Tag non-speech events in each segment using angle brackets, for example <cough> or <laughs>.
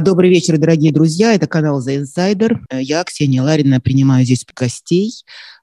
Добрый вечер, дорогие друзья. Это канал The Insider. Я, Ксения Ларина, принимаю здесь гостей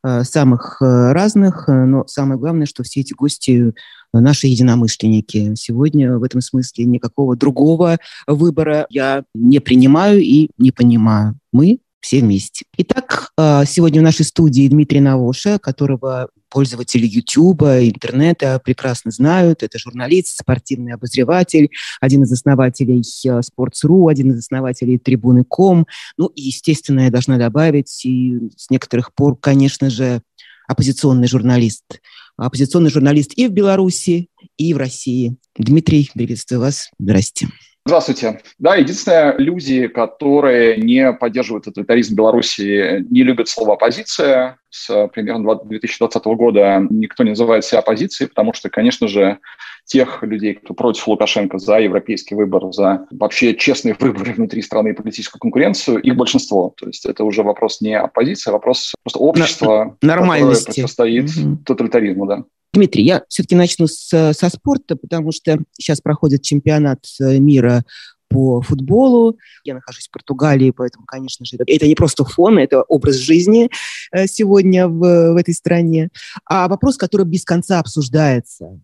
э, самых э, разных, э, но самое главное, что все эти гости наши единомышленники. Сегодня в этом смысле никакого другого выбора я не принимаю и не понимаю. Мы все вместе. Итак, сегодня в нашей студии Дмитрий Навоша, которого пользователи YouTube, интернета прекрасно знают. Это журналист, спортивный обозреватель, один из основателей э, Sports.ru, один из основателей Трибуны.ком. Ну и, естественно, я должна добавить, и с некоторых пор, конечно же, оппозиционный журналист. Оппозиционный журналист и в Беларуси, и в России. Дмитрий, приветствую вас. Здрасте. Здравствуйте. Да, единственное, люди, которые не поддерживают тоталитаризм Беларуси, не любят слово «оппозиция». С примерно 2020 года никто не называет себя оппозицией, потому что, конечно же, тех людей, кто против Лукашенко, за европейский выбор, за вообще честные выборы внутри страны и политическую конкуренцию, их большинство. То есть это уже вопрос не оппозиции, а вопрос просто общества, Нормальности. которое противостоит тоталитаризму. Да. Дмитрий, я все-таки начну с, со спорта, потому что сейчас проходит чемпионат э, мира по футболу. Я нахожусь в Португалии, поэтому, конечно же, это, не просто фон, это образ жизни э, сегодня в, в этой стране. А вопрос, который без конца обсуждается,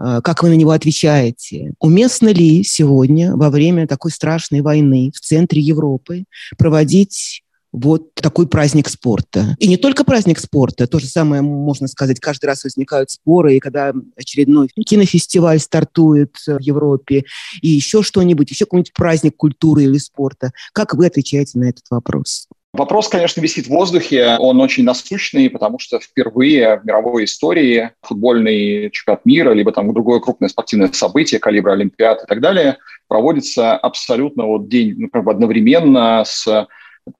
э, как вы на него отвечаете? Уместно ли сегодня, во время такой страшной войны в центре Европы, проводить вот такой праздник спорта. И не только праздник спорта, то же самое можно сказать, каждый раз возникают споры, и когда очередной кинофестиваль стартует в Европе, и еще что-нибудь, еще какой-нибудь праздник культуры или спорта. Как вы отвечаете на этот вопрос? Вопрос, конечно, висит в воздухе. Он очень насущный, потому что впервые в мировой истории футбольный чемпионат мира, либо там другое крупное спортивное событие, калибра Олимпиад и так далее, проводится абсолютно вот день, ну, как бы одновременно с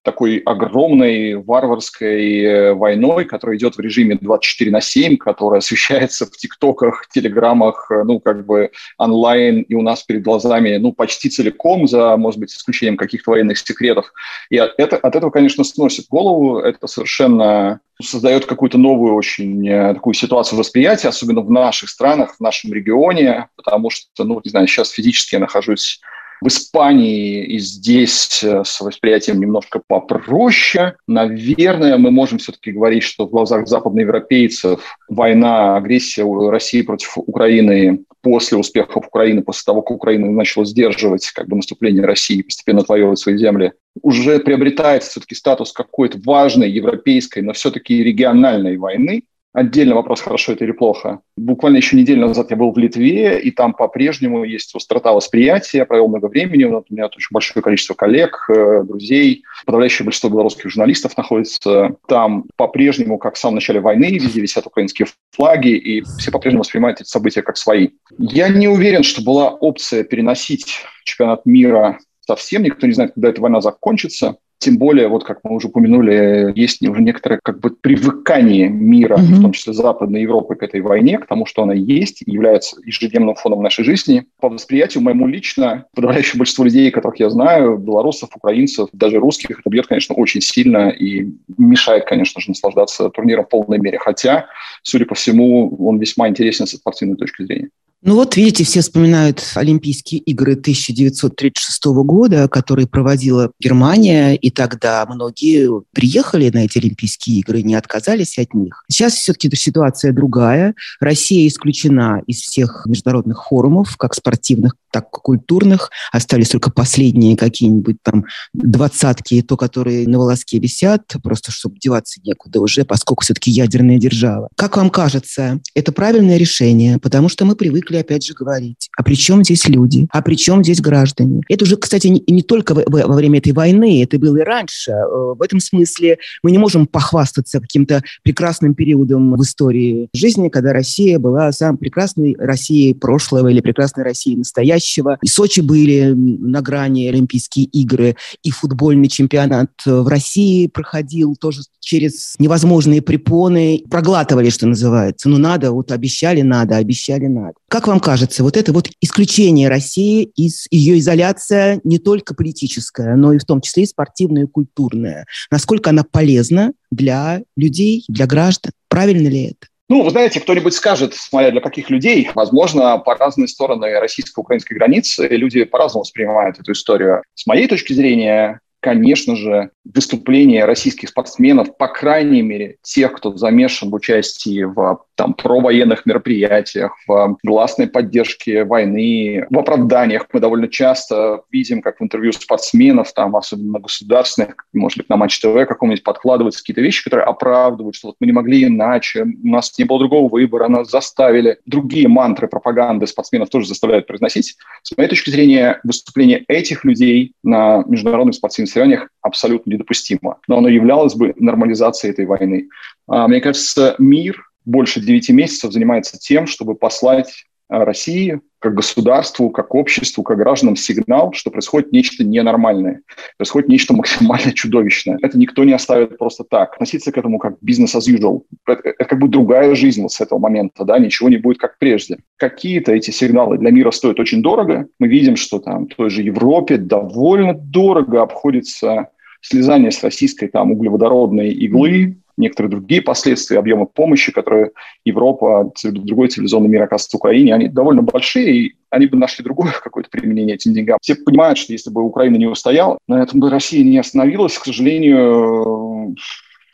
такой огромной варварской э, войной, которая идет в режиме 24 на 7, которая освещается в ТикТоках, Телеграмах, э, ну, как бы онлайн и у нас перед глазами, ну, почти целиком, за, может быть, исключением каких-то военных секретов. И от, это, от этого, конечно, сносит голову, это совершенно создает какую-то новую очень э, такую ситуацию восприятия, особенно в наших странах, в нашем регионе, потому что, ну, не знаю, сейчас физически я нахожусь в Испании и здесь э, с восприятием немножко попроще. Наверное, мы можем все-таки говорить, что в глазах западноевропейцев война, агрессия России против Украины после успехов Украины, после того, как Украина начала сдерживать как бы, наступление России и постепенно отвоевывать свои земли, уже приобретает все-таки статус какой-то важной европейской, но все-таки региональной войны. Отдельно вопрос, хорошо это или плохо. Буквально еще неделю назад я был в Литве, и там по-прежнему есть острота восприятия. Я провел много времени, у меня очень большое количество коллег, э, друзей. Подавляющее большинство белорусских журналистов находится там по-прежнему, как в самом начале войны, везде висят украинские флаги, и все по-прежнему воспринимают эти события как свои. Я не уверен, что была опция переносить чемпионат мира совсем. Никто не знает, когда эта война закончится. Тем более, вот как мы уже упомянули, есть уже некоторое как бы привыкание мира, mm-hmm. в том числе Западной Европы, к этой войне, к тому, что она есть и является ежедневным фоном нашей жизни. По восприятию моему лично, подавляющее большинство людей, которых я знаю, белорусов, украинцев, даже русских, это бьет, конечно, очень сильно и мешает, конечно же, наслаждаться турниром в полной мере. Хотя, судя по всему, он весьма интересен со спортивной точки зрения. Ну вот, видите, все вспоминают Олимпийские игры 1936 года, которые проводила Германия, и тогда многие приехали на эти Олимпийские игры, не отказались от них. Сейчас все-таки ситуация другая. Россия исключена из всех международных форумов, как спортивных, так и культурных. Остались только последние какие-нибудь там двадцатки, то, которые на волоске висят, просто чтобы деваться некуда уже, поскольку все-таки ядерная держава. Как вам кажется, это правильное решение? Потому что мы привыкли привыкли опять же говорить. А при чем здесь люди? А при чем здесь граждане? Это уже, кстати, не, не только во, во время этой войны, это было и раньше. Э, в этом смысле мы не можем похвастаться каким-то прекрасным периодом в истории жизни, когда Россия была самой прекрасной Россией прошлого или прекрасной Россией настоящего. И Сочи были на грани Олимпийские игры, и футбольный чемпионат в России проходил тоже через невозможные препоны. Проглатывали, что называется. Ну, надо, вот обещали надо, обещали надо. Как как вам кажется, вот это вот исключение России из ее изоляция не только политическая, но и в том числе и спортивная и культурная, насколько она полезна для людей, для граждан? Правильно ли это? Ну, вы знаете, кто-нибудь скажет, смотря для каких людей, возможно, по разные стороны российско-украинской границы люди по-разному воспринимают эту историю. С моей точки зрения, конечно же, выступления российских спортсменов, по крайней мере, тех, кто замешан в участии в там, провоенных мероприятиях, в гласной поддержке войны, в оправданиях. Мы довольно часто видим, как в интервью спортсменов, там, особенно государственных, может быть, на Матч ТВ каком-нибудь подкладываются какие-то вещи, которые оправдывают, что вот мы не могли иначе, у нас не было другого выбора, нас заставили. Другие мантры пропаганды спортсменов тоже заставляют произносить. С моей точки зрения, выступление этих людей на международных спортивных соревнованиях абсолютно недопустимо. Но оно являлось бы нормализацией этой войны. А, мне кажется, мир больше 9 месяцев занимается тем, чтобы послать а, России как государству, как обществу, как гражданам сигнал, что происходит нечто ненормальное, происходит нечто максимально чудовищное. Это никто не оставит просто так. Относиться к этому как бизнес as usual. Это, это как бы другая жизнь вот с этого момента, да, ничего не будет как прежде. Какие-то эти сигналы для мира стоят очень дорого. Мы видим, что там в той же Европе довольно дорого обходится слезание с российской там углеводородной иглы, некоторые другие последствия объема помощи, которые Европа, другой цивилизованный мир оказывает Украине, они довольно большие, и они бы нашли другое <laughs> какое-то применение этим деньгам. Все понимают, что если бы Украина не устояла, на этом бы Россия не остановилась. К сожалению,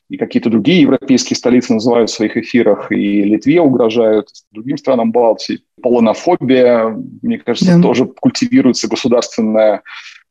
и какие-то другие европейские столицы называют в своих эфирах, и Литве угрожают, другим странам Балтии. Полонофобия, мне кажется, да. тоже культивируется государственная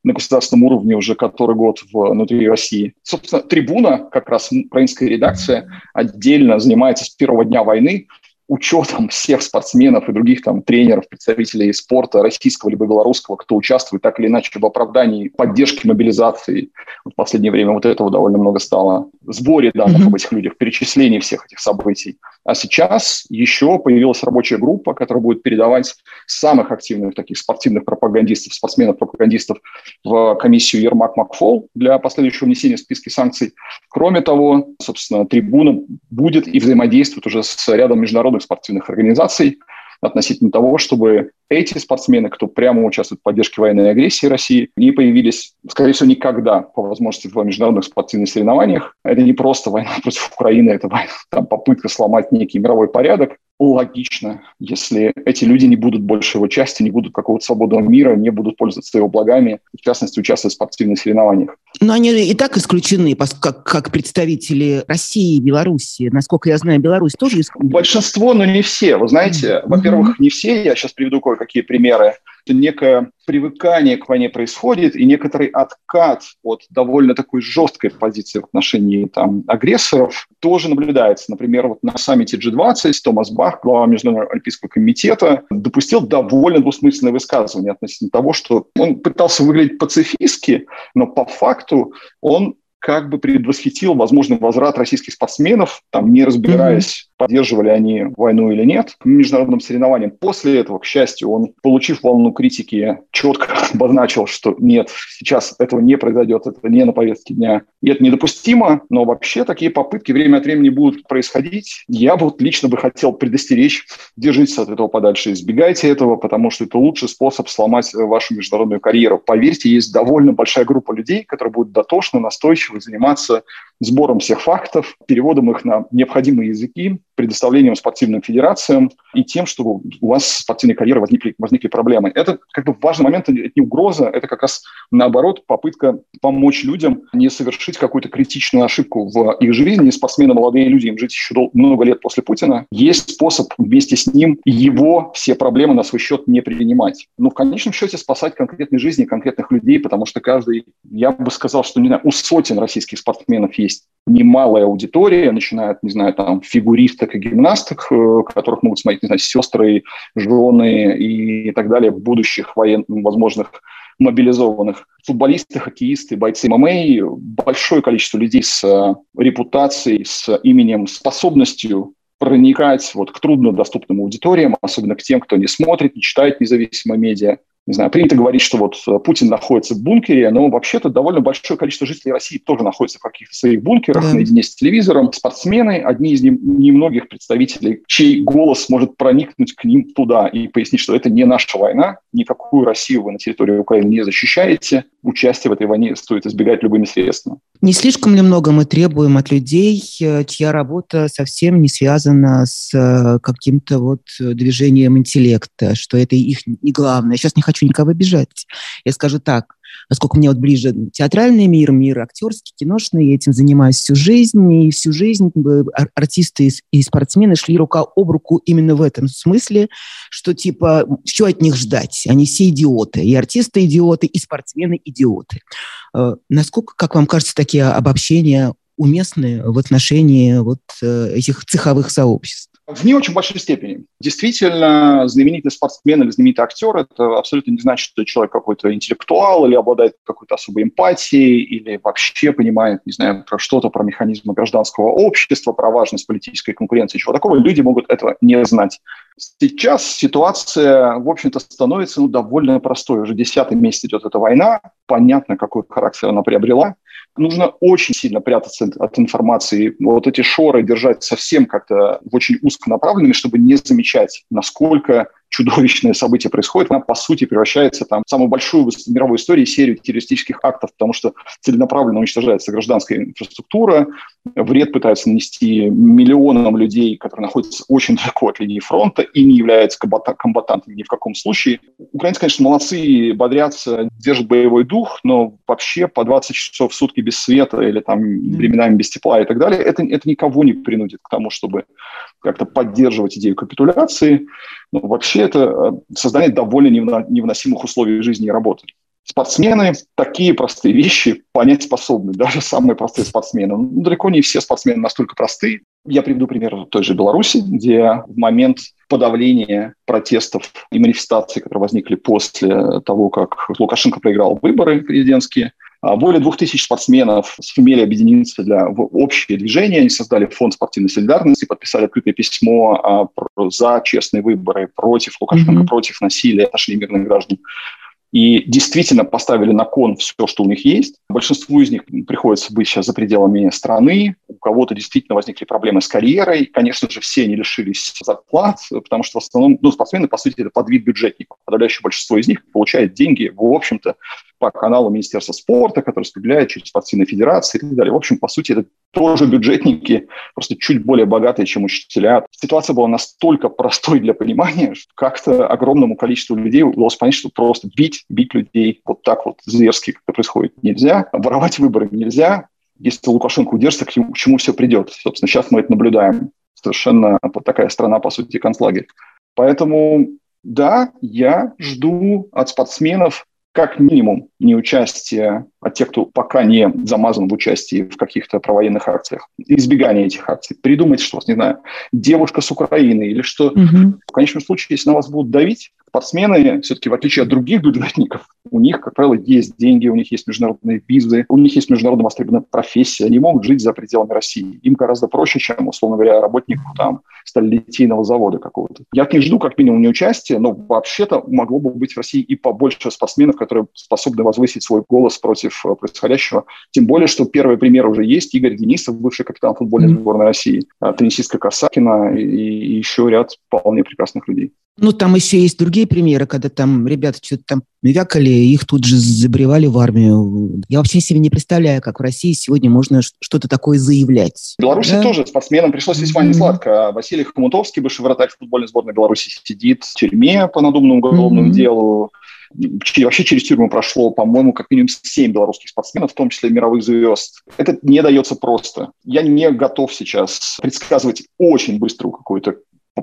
на государственном уровне уже который год внутри России. Собственно, трибуна, как раз украинская редакция, отдельно занимается с первого дня войны учетом всех спортсменов и других там тренеров, представителей спорта российского либо белорусского, кто участвует так или иначе в оправдании поддержки мобилизации. Вот в последнее время вот этого довольно много стало. Сборе данных mm-hmm. об этих людях, перечислении всех этих событий. А сейчас еще появилась рабочая группа, которая будет передавать самых активных таких спортивных пропагандистов, спортсменов-пропагандистов в комиссию Ермак Макфол для последующего внесения в списки санкций. Кроме того, собственно, трибуна будет и взаимодействует уже с рядом международных спортивных организаций относительно того, чтобы эти спортсмены, кто прямо участвует в поддержке военной агрессии России, не появились, скорее всего, никогда по возможности в международных спортивных соревнованиях. Это не просто война <laughs> против Украины, это война, там, попытка сломать некий мировой порядок. Логично, если эти люди не будут больше его части, не будут какого-то свободного мира, не будут пользоваться его благами, в частности, участвовать в спортивных соревнованиях. Но они и так исключены, как, как представители России и Беларуси. Насколько я знаю, Беларусь тоже исключена. Большинство, но не все. Вы знаете, mm-hmm. во-первых, не все. Я сейчас приведу кое-какие примеры некое привыкание к войне происходит и некоторый откат от довольно такой жесткой позиции в отношении там, агрессоров тоже наблюдается. Например, вот на саммите G20 Томас Бах, глава Международного олимпийского комитета, допустил довольно двусмысленное высказывание относительно того, что он пытался выглядеть пацифистски, но по факту он как бы предвосхитил возможный возврат российских спортсменов, там, не разбираясь, mm-hmm. поддерживали они войну или нет, международным соревнованиям. После этого, к счастью, он, получив волну критики, четко <laughs> обозначил, что нет, сейчас этого не произойдет, это не на повестке дня. И это недопустимо, но вообще такие попытки время от времени будут происходить. Я вот лично бы хотел предостеречь, держитесь от этого подальше, избегайте этого, потому что это лучший способ сломать вашу международную карьеру. Поверьте, есть довольно большая группа людей, которые будут дотошно, настойчиво вы заниматься сбором всех фактов, переводом их на необходимые языки, предоставлением спортивным федерациям и тем, чтобы у вас в спортивной карьере возникли, возникли проблемы. Это как бы важный момент, это не угроза, это как раз наоборот попытка помочь людям не совершить какую-то критичную ошибку в их жизни. Спортсмены, молодые люди, им жить еще много лет после Путина. Есть способ вместе с ним его все проблемы на свой счет не принимать. Но в конечном счете спасать конкретные жизни конкретных людей, потому что каждый, я бы сказал, что не знаю, у сотен российских спортсменов есть немалая аудитория, начиная от, не знаю, там, фигуристок и гимнасток, э, которых могут смотреть, не знаю, сестры, жены и так далее, будущих военных, возможных мобилизованных. Футболисты, хоккеисты, бойцы ММА, большое количество людей с э, репутацией, с именем, способностью проникать вот к труднодоступным аудиториям, особенно к тем, кто не смотрит, не читает независимые медиа. Не знаю, принято говорить, что вот э, Путин находится в бункере, но вообще-то довольно большое количество жителей России тоже находится в каких-то своих бункерах, да. наедине с телевизором. Спортсмены – одни из немногих представителей, чей голос может проникнуть к ним туда и пояснить, что это не наша война, никакую Россию вы на территории Украины не защищаете, участие в этой войне стоит избегать любыми средствами. Не слишком ли много мы требуем от людей, э, чья работа совсем не связана с э, каким-то вот движением интеллекта, что это их не главное. Сейчас не хочу хочу никого обижать. Я скажу так, поскольку мне вот ближе театральный мир, мир актерский, киношный, я этим занимаюсь всю жизнь, и всю жизнь артисты и спортсмены шли рука об руку именно в этом смысле, что типа, что от них ждать? Они все идиоты, и артисты идиоты, и спортсмены идиоты. Э, насколько, как вам кажется, такие обобщения уместны в отношении вот э, этих цеховых сообществ? В не очень большой степени. Действительно, знаменитый спортсмен или знаменитый актер – это абсолютно не значит, что человек какой-то интеллектуал или обладает какой-то особой эмпатией, или вообще понимает, не знаю, про что-то, про механизмы гражданского общества, про важность политической конкуренции, чего такого. Люди могут этого не знать. Сейчас ситуация, в общем-то, становится ну, довольно простой. Уже десятый месяц идет эта война. Понятно, какой характер она приобрела нужно очень сильно прятаться от информации, вот эти шоры держать совсем как-то очень узконаправленными, чтобы не замечать, насколько чудовищное событие происходит, она, по сути, превращается там, в самую большую в мировой истории серию террористических актов, потому что целенаправленно уничтожается гражданская инфраструктура, вред пытаются нанести миллионам людей, которые находятся очень далеко от линии фронта и не являются комбатантами ни в каком случае. Украинцы, конечно, молодцы, бодрятся, держат боевой дух, но вообще по 20 часов в сутки без света или там временами без тепла и так далее, это, это никого не принудит к тому, чтобы как-то поддерживать идею капитуляции. Но вообще это э, создание довольно невыносимых условий жизни и работы. Спортсмены такие простые вещи понять способны, даже самые простые спортсмены. Ну, далеко не все спортсмены настолько простые. Я приведу пример той же Беларуси, где в момент подавления протестов и манифестаций, которые возникли после того, как Лукашенко проиграл выборы президентские, более двух тысяч спортсменов сумели объединиться для в общее движение. Они создали фонд спортивной солидарности, подписали открытое письмо а, за честные выборы, против Лукашенко, mm-hmm. против насилия, нашли мирных граждан и действительно поставили на кон все, что у них есть. Большинству из них приходится быть сейчас за пределами страны. У кого-то действительно возникли проблемы с карьерой. Конечно же, все они лишились зарплат, потому что в основном ну, спортсмены, по сути, это подвид бюджетников. Подавляющее большинство из них получает деньги, в общем-то, по каналу Министерства спорта, который распределяет через спортивные федерации и так далее. В общем, по сути, это тоже бюджетники, просто чуть более богатые, чем учителя. Ситуация была настолько простой для понимания, что как-то огромному количеству людей удалось понять, что просто бить, бить людей вот так вот зверски, как это происходит, нельзя. Воровать выборы нельзя. Если Лукашенко удержится, к чему, к чему все придет. Собственно, сейчас мы это наблюдаем. Совершенно вот такая страна, по сути, концлагерь. Поэтому да, я жду от спортсменов как минимум не участие от тех, кто пока не замазан в участии в каких-то провоенных акциях, избегание этих акций, придумать, что, не знаю, девушка с Украины или что. Угу. В конечном случае, если на вас будут давить, спортсмены, все-таки в отличие от других бюджетников, у них, как правило, есть деньги, у них есть международные визы, у них есть международно востребованная профессия, они могут жить за пределами России. Им гораздо проще, чем, условно говоря, работнику там сталелитейного завода какого-то. Я от них жду как минимум не участия, но вообще-то могло бы быть в России и побольше спортсменов, которые способны возвысить свой голос против э, происходящего. Тем более, что первый пример уже есть. Игорь Денисов, бывший капитан футбольной сборной России, э, теннисистка Касакина и, и еще ряд вполне прекрасных людей. Ну, там еще есть другие примеры, когда там ребята что-то там вякали, их тут же забревали в армию. Я вообще себе не представляю, как в России сегодня можно что-то такое заявлять. В Беларуси да? тоже спортсменам пришлось весьма mm-hmm. несладко. Василий Хомутовский, бывший вратарь футбольной сборной Беларуси, сидит в тюрьме по надуманному уголовному mm-hmm. делу. Вообще через тюрьму прошло, по-моему, как минимум 7 белорусских спортсменов, в том числе мировых звезд. Это не дается просто. Я не готов сейчас предсказывать очень быструю какую-то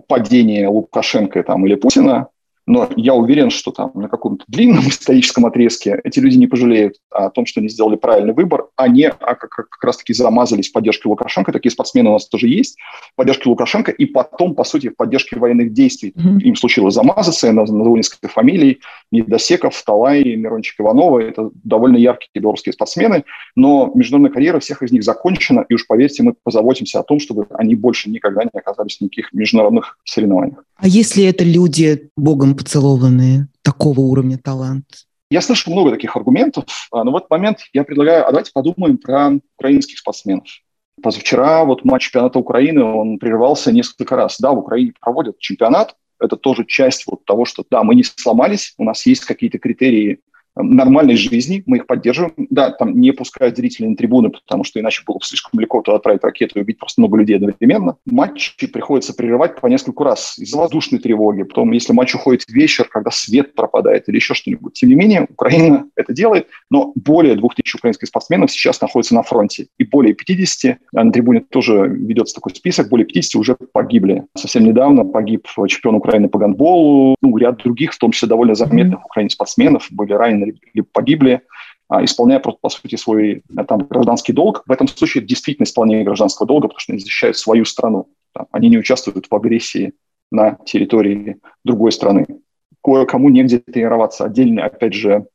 падение Лукашенко там, или Путина, но я уверен, что там на каком-то длинном <laughs> историческом отрезке эти люди не пожалеют о том, что они сделали правильный выбор, а не а как, как раз-таки замазались в поддержке Лукашенко. Такие спортсмены у нас тоже есть. В поддержке Лукашенко и потом, по сути, в поддержке военных действий. Mm-hmm. Им случилось замазаться, я назову несколько фамилий. Недосеков, Талай, Мирончик Иванова. Это довольно яркие белорусские спортсмены, но международная карьера всех из них закончена, и уж поверьте, мы позаботимся о том, чтобы они больше никогда не оказались в никаких международных соревнованиях. А если это люди богом поцелованные? такого уровня талант? Я слышал много таких аргументов, а, но в этот момент я предлагаю, а давайте подумаем про украинских спортсменов. Позавчера вот матч чемпионата Украины, он прерывался несколько раз. Да, в Украине проводят чемпионат, это тоже часть вот того, что да, мы не сломались, у нас есть какие-то критерии нормальной жизни, мы их поддерживаем. Да, там не пускают зрителей на трибуны, потому что иначе было бы слишком легко то отправить ракету и убить просто много людей одновременно. Матчи приходится прерывать по несколько раз из-за воздушной тревоги. Потом, если матч уходит вечер, когда свет пропадает или еще что-нибудь. Тем не менее, Украина это делает, но более 2000 украинских спортсменов сейчас находятся на фронте. И более 50, а на трибуне тоже ведется такой список, более 50 уже погибли. Совсем недавно погиб чемпион Украины по гандболу, ну, ряд других, в том числе довольно заметных mm-hmm. украинских спортсменов, были ранены ранены или погибли, а, исполняя, по сути, свой э, там, гражданский долг. В этом случае действительно исполнение гражданского долга, потому что они защищают свою страну. Они не участвуют в агрессии на территории другой страны. Кое-кому негде тренироваться. Отдельный, опять же,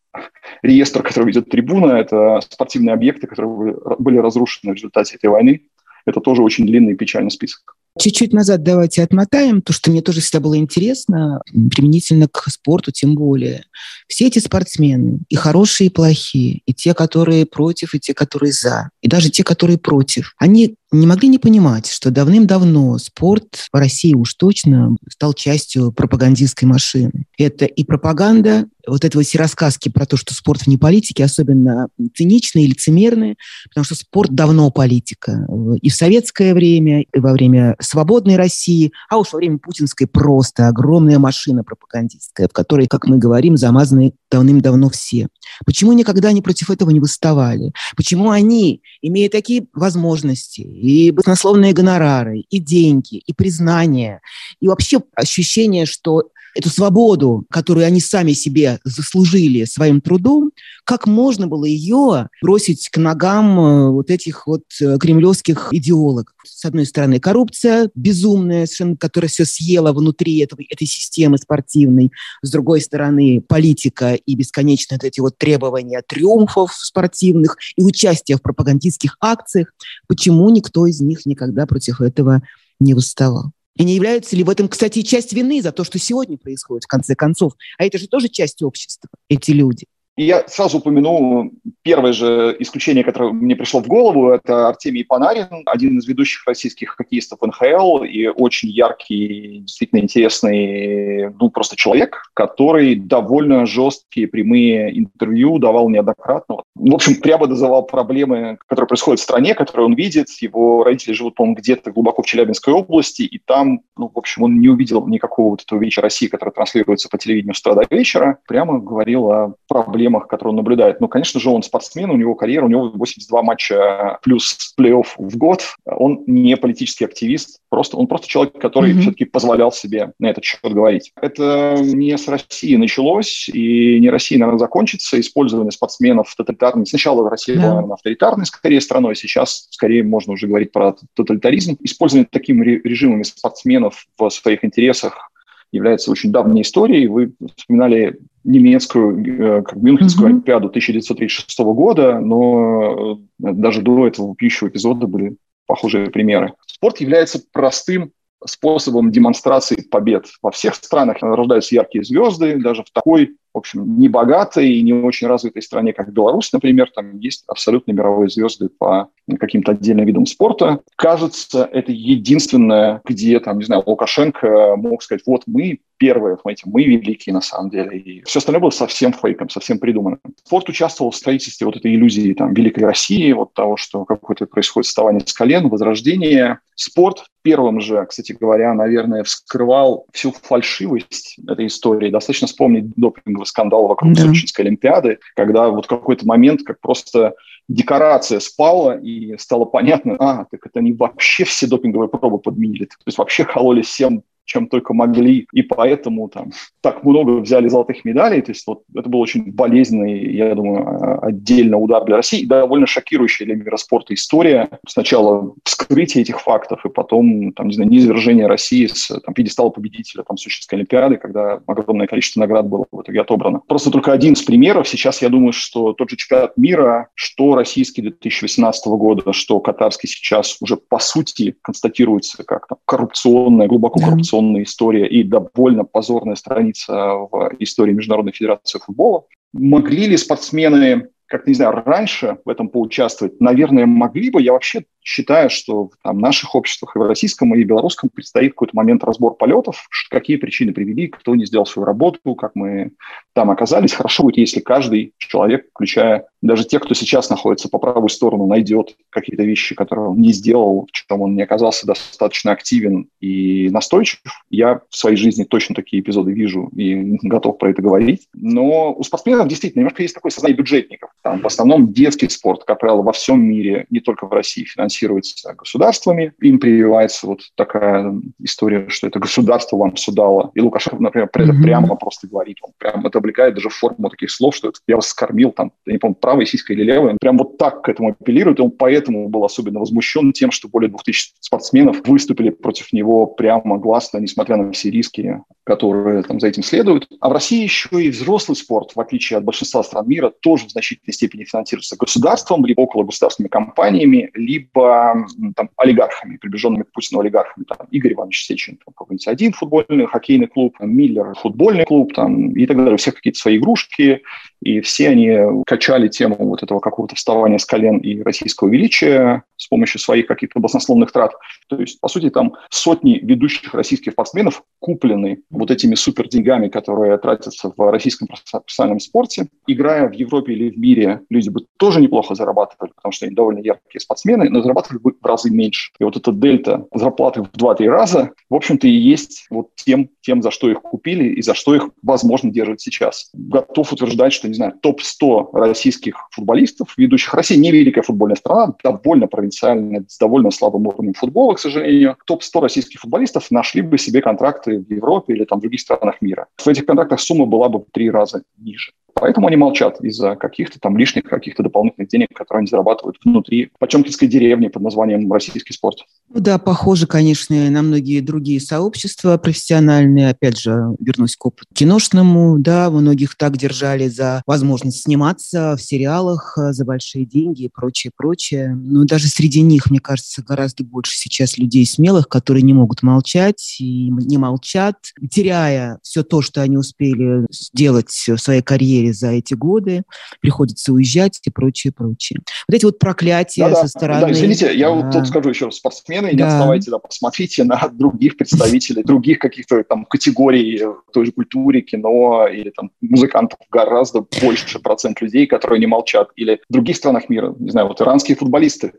реестр, который ведет трибуна, это спортивные объекты, которые были разрушены в результате этой войны. Это тоже очень длинный и печальный список. Чуть-чуть назад давайте отмотаем, то, что мне тоже всегда было интересно, применительно к спорту тем более. Все эти спортсмены, и хорошие, и плохие, и те, которые против, и те, которые за, и даже те, которые против, они не могли не понимать, что давным-давно спорт в России уж точно стал частью пропагандистской машины. Это и пропаганда, вот этого все рассказки про то, что спорт вне политики, особенно циничные и лицемерные, потому что спорт давно политика. И в советское время, и во время свободной России, а уж во время путинской просто огромная машина пропагандистская, в которой, как мы говорим, замазаны давным-давно все. Почему никогда они против этого не выставали? Почему они, имея такие возможности, и баснословные гонорары, и деньги, и признание, и вообще ощущение, что эту свободу, которую они сами себе заслужили своим трудом, как можно было ее бросить к ногам э, вот этих вот э, кремлевских идеологов? С одной стороны, коррупция безумная, совершенно, которая все съела внутри этого, этой системы спортивной. С другой стороны, политика и бесконечные вот эти вот требования триумфов спортивных и участия в пропагандистских акциях. Почему никто из них никогда против этого не восставал? И не является ли в этом, кстати, часть вины за то, что сегодня происходит, в конце концов? А это же тоже часть общества, эти люди. И я сразу упомяну первое же исключение, которое мне пришло в голову, это Артемий Панарин, один из ведущих российских хоккеистов НХЛ и очень яркий, действительно интересный, ну, просто человек, который довольно жесткие прямые интервью давал неоднократно. В общем, прямо называл проблемы, которые происходят в стране, которые он видит. Его родители живут, по-моему, где-то глубоко в Челябинской области, и там, ну, в общем, он не увидел никакого вот этого вечера России, который транслируется по телевидению с утра до вечера. Прямо говорил о проблемах проблемах, которые он наблюдает. Ну, конечно же, он спортсмен, у него карьера, у него 82 матча плюс плей-офф в год. Он не политический активист, просто, он просто человек, который mm-hmm. все-таки позволял себе на этот счет говорить. Это не с России началось, и не России, наверное, закончится. Использование спортсменов тоталитарным. Сначала Россия yeah. была, наверное, авторитарной скорее страной, сейчас скорее можно уже говорить про тоталитаризм. Использование такими режимами спортсменов в своих интересах является очень давней историей. Вы вспоминали немецкую, э, как Мюнхенскую mm-hmm. Олимпиаду 1936 года, но э, даже до этого вопиющего эпизода были похожие примеры. Спорт является простым способом демонстрации побед. Во всех странах рождаются яркие звезды, даже в такой в общем, небогатой и не очень развитой стране, как Беларусь, например, там есть абсолютно мировые звезды по каким-то отдельным видам спорта. Кажется, это единственное, где, там, не знаю, Лукашенко мог сказать, вот мы первые, понимаете, мы великие на самом деле. И все остальное было совсем фейком, совсем придуманным. Спорт участвовал в строительстве вот этой иллюзии там, Великой России, вот того, что какое-то происходит вставание с колен, возрождение. Спорт первым же, кстати говоря, наверное, вскрывал всю фальшивость этой истории. Достаточно вспомнить допинговый скандал вокруг да. Сочинской Олимпиады, когда вот какой-то момент, как просто декорация спала, и стало понятно, а, так это они вообще все допинговые пробы подменили. То есть вообще кололи всем чем только могли, и поэтому там так много взяли золотых медалей. То есть вот это был очень болезненный, я думаю, отдельно удар для России, и довольно шокирующая для мира спорта история. Сначала вскрытие этих фактов, и потом, там, не знаю, низвержение России с там, пьедестала победителя там, Сочинской Олимпиады, когда огромное количество наград было в итоге отобрано. Просто только один из примеров. Сейчас я думаю, что тот же чемпионат мира, что российский 2018 года, что катарский сейчас уже по сути констатируется как там, коррупционная, глубоко коррупционная сенсационная история и довольно позорная страница в истории Международной Федерации футбола. Могли ли спортсмены как, не знаю, раньше в этом поучаствовать, наверное, могли бы. Я вообще считаю, что в там, наших обществах и в российском, и в белорусском предстоит какой-то момент разбор полетов, какие причины привели, кто не сделал свою работу, как мы там оказались. Хорошо будет, если каждый человек, включая даже те, кто сейчас находится по правую сторону, найдет какие-то вещи, которые он не сделал, в чем он не оказался достаточно активен и настойчив. Я в своей жизни точно такие эпизоды вижу и <laughs> готов про это говорить. Но у спортсменов действительно немножко есть такое сознание бюджетников. Там в основном детский спорт, как правило, во всем мире, не только в России, финансируется государствами. Им прививается вот такая история, что это государство вам все дало. И Лукашенко, например, mm-hmm. прямо просто говорит, он прям это облекает даже в форму таких слов, что это я вас скормил, там, я не помню, правой сиськой или левой. Он прям вот так к этому апеллирует, и он поэтому был особенно возмущен тем, что более 2000 спортсменов выступили против него прямо гласно, несмотря на все риски, которые там за этим следуют. А в России еще и взрослый спорт, в отличие от большинства стран мира, тоже в значительной степени финансируется государством, либо около государственными компаниями, либо там, олигархами, приближенными к Путину олигархами. Там, Игорь Иванович Сечин, там, какой-нибудь один футбольный, хоккейный клуб, Миллер, футбольный клуб там, и так далее. У всех какие-то свои игрушки, и все они качали тему вот этого какого-то вставания с колен и российского величия с помощью своих каких-то баснословных трат. То есть, по сути, там сотни ведущих российских спортсменов куплены вот этими супер деньгами, которые тратятся в российском профессиональном спорте. Играя в Европе или в мире, люди бы тоже неплохо зарабатывали, потому что они довольно яркие спортсмены, но зарабатывали бы в разы меньше. И вот эта дельта зарплаты в 2-3 раза, в общем-то, и есть вот тем, тем, за что их купили и за что их, возможно, держат сейчас. Готов утверждать, что, не знаю, топ-100 российских футболистов, ведущих России, не великая футбольная страна, довольно провинциальная, с довольно слабым уровнем футбола, к сожалению. Топ-100 российских футболистов нашли бы себе контракты в Европе или там в других странах мира. В этих контрактах сумма была бы в три раза ниже. Поэтому они молчат из-за каких-то там лишних, каких-то дополнительных денег, которые они зарабатывают внутри Почемкинской деревни под названием «Российский спорт». Ну да, похоже, конечно, на многие другие сообщества профессиональные. Опять же, вернусь к опыту киношному. Да, многих так держали за возможность сниматься в сериалах за большие деньги и прочее, прочее. Но даже среди них, мне кажется, гораздо больше сейчас людей смелых, которые не могут молчать и не молчат, теряя все то, что они успели сделать в своей карьере потеряли за эти годы, приходится уезжать и прочее, прочее. Вот эти вот проклятия да, со стороны... Да, извините, я вот тут скажу еще, спортсмены, не отставайте, да, посмотрите на <laughs> других представителей, других каких-то там категорий той же культуре, кино или там музыкантов гораздо больше процент людей, которые не молчат. Или в других странах мира, не знаю, вот иранские футболисты,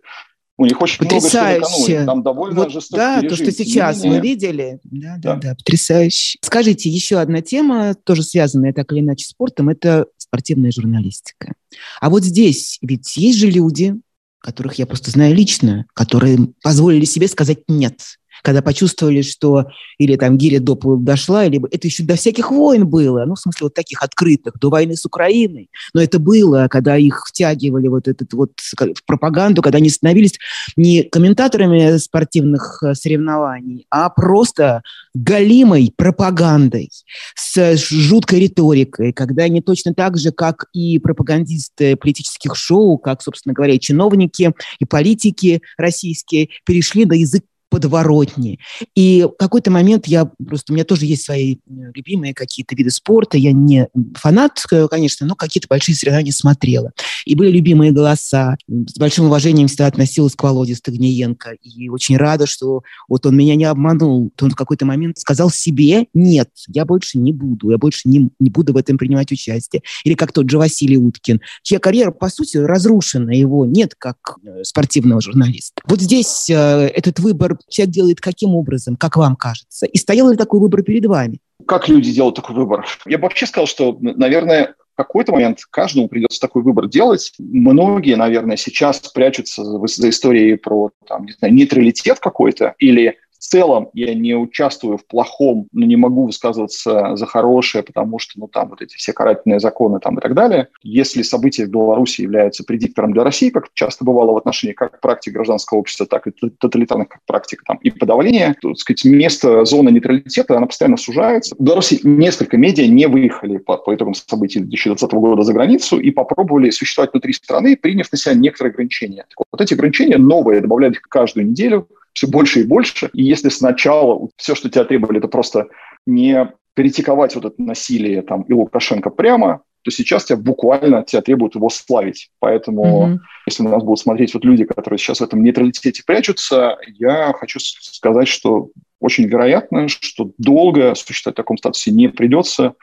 у них очень потрясающе. много всего Там довольно вот, жестокий Да, режим. то, что сейчас мы видели. Да, да, да, да, потрясающе. Скажите, еще одна тема, тоже связанная так или иначе с спортом, это спортивная журналистика. А вот здесь ведь есть же люди, которых я просто знаю лично, которые позволили себе сказать «нет» когда почувствовали, что или там гиря до дошла, или это еще до всяких войн было, ну, в смысле, вот таких открытых, до войны с Украиной. Но это было, когда их втягивали вот этот вот в пропаганду, когда они становились не комментаторами спортивных э, соревнований, а просто галимой пропагандой с жуткой риторикой, когда они точно так же, как и пропагандисты политических шоу, как, собственно говоря, и чиновники, и политики российские, перешли на язык подворотни. И в какой-то момент я просто, у меня тоже есть свои э, любимые какие-то виды спорта. Я не фанат, э, конечно, но какие-то большие соревнования смотрела. И были любимые голоса. С большим уважением всегда относилась к Володе Стагниенко. И очень рада, что вот он меня не обманул. Он в какой-то момент сказал себе, нет, я больше не буду, я больше не, не буду в этом принимать участие. Или как тот же Василий Уткин, чья карьера, по сути, разрушена. Его нет как э, спортивного журналиста. Вот здесь э, этот выбор человек делает каким образом, как вам кажется? И стоял ли такой выбор перед вами? Как люди делают такой выбор? Я бы вообще сказал, что, наверное, какой-то момент каждому придется такой выбор делать. Многие, наверное, сейчас прячутся за историей про там, не знаю, нейтралитет какой-то или в целом я не участвую в плохом, но не могу высказываться за хорошее, потому что, ну, там вот эти все карательные законы там и так далее. Если события в Беларуси являются предиктором для России, как часто бывало в отношении как практик гражданского общества, так и тоталитарных как практик там, и подавления, то, так сказать, место зоны нейтралитета, она постоянно сужается. В Беларуси несколько медиа не выехали по, по итогам событий 2020 года за границу и попробовали существовать внутри страны, приняв на себя некоторые ограничения. Так вот, вот эти ограничения новые добавляют их каждую неделю, все больше и больше. И если сначала все, что тебя требовали, это просто не перетиковать вот это насилие там и Лукашенко прямо, то сейчас тебя буквально тебя требуют его славить. Поэтому, mm-hmm. если на нас будут смотреть вот люди, которые сейчас в этом нейтралитете прячутся, я хочу сказать, что очень вероятно, что долго существовать в таком статусе не придется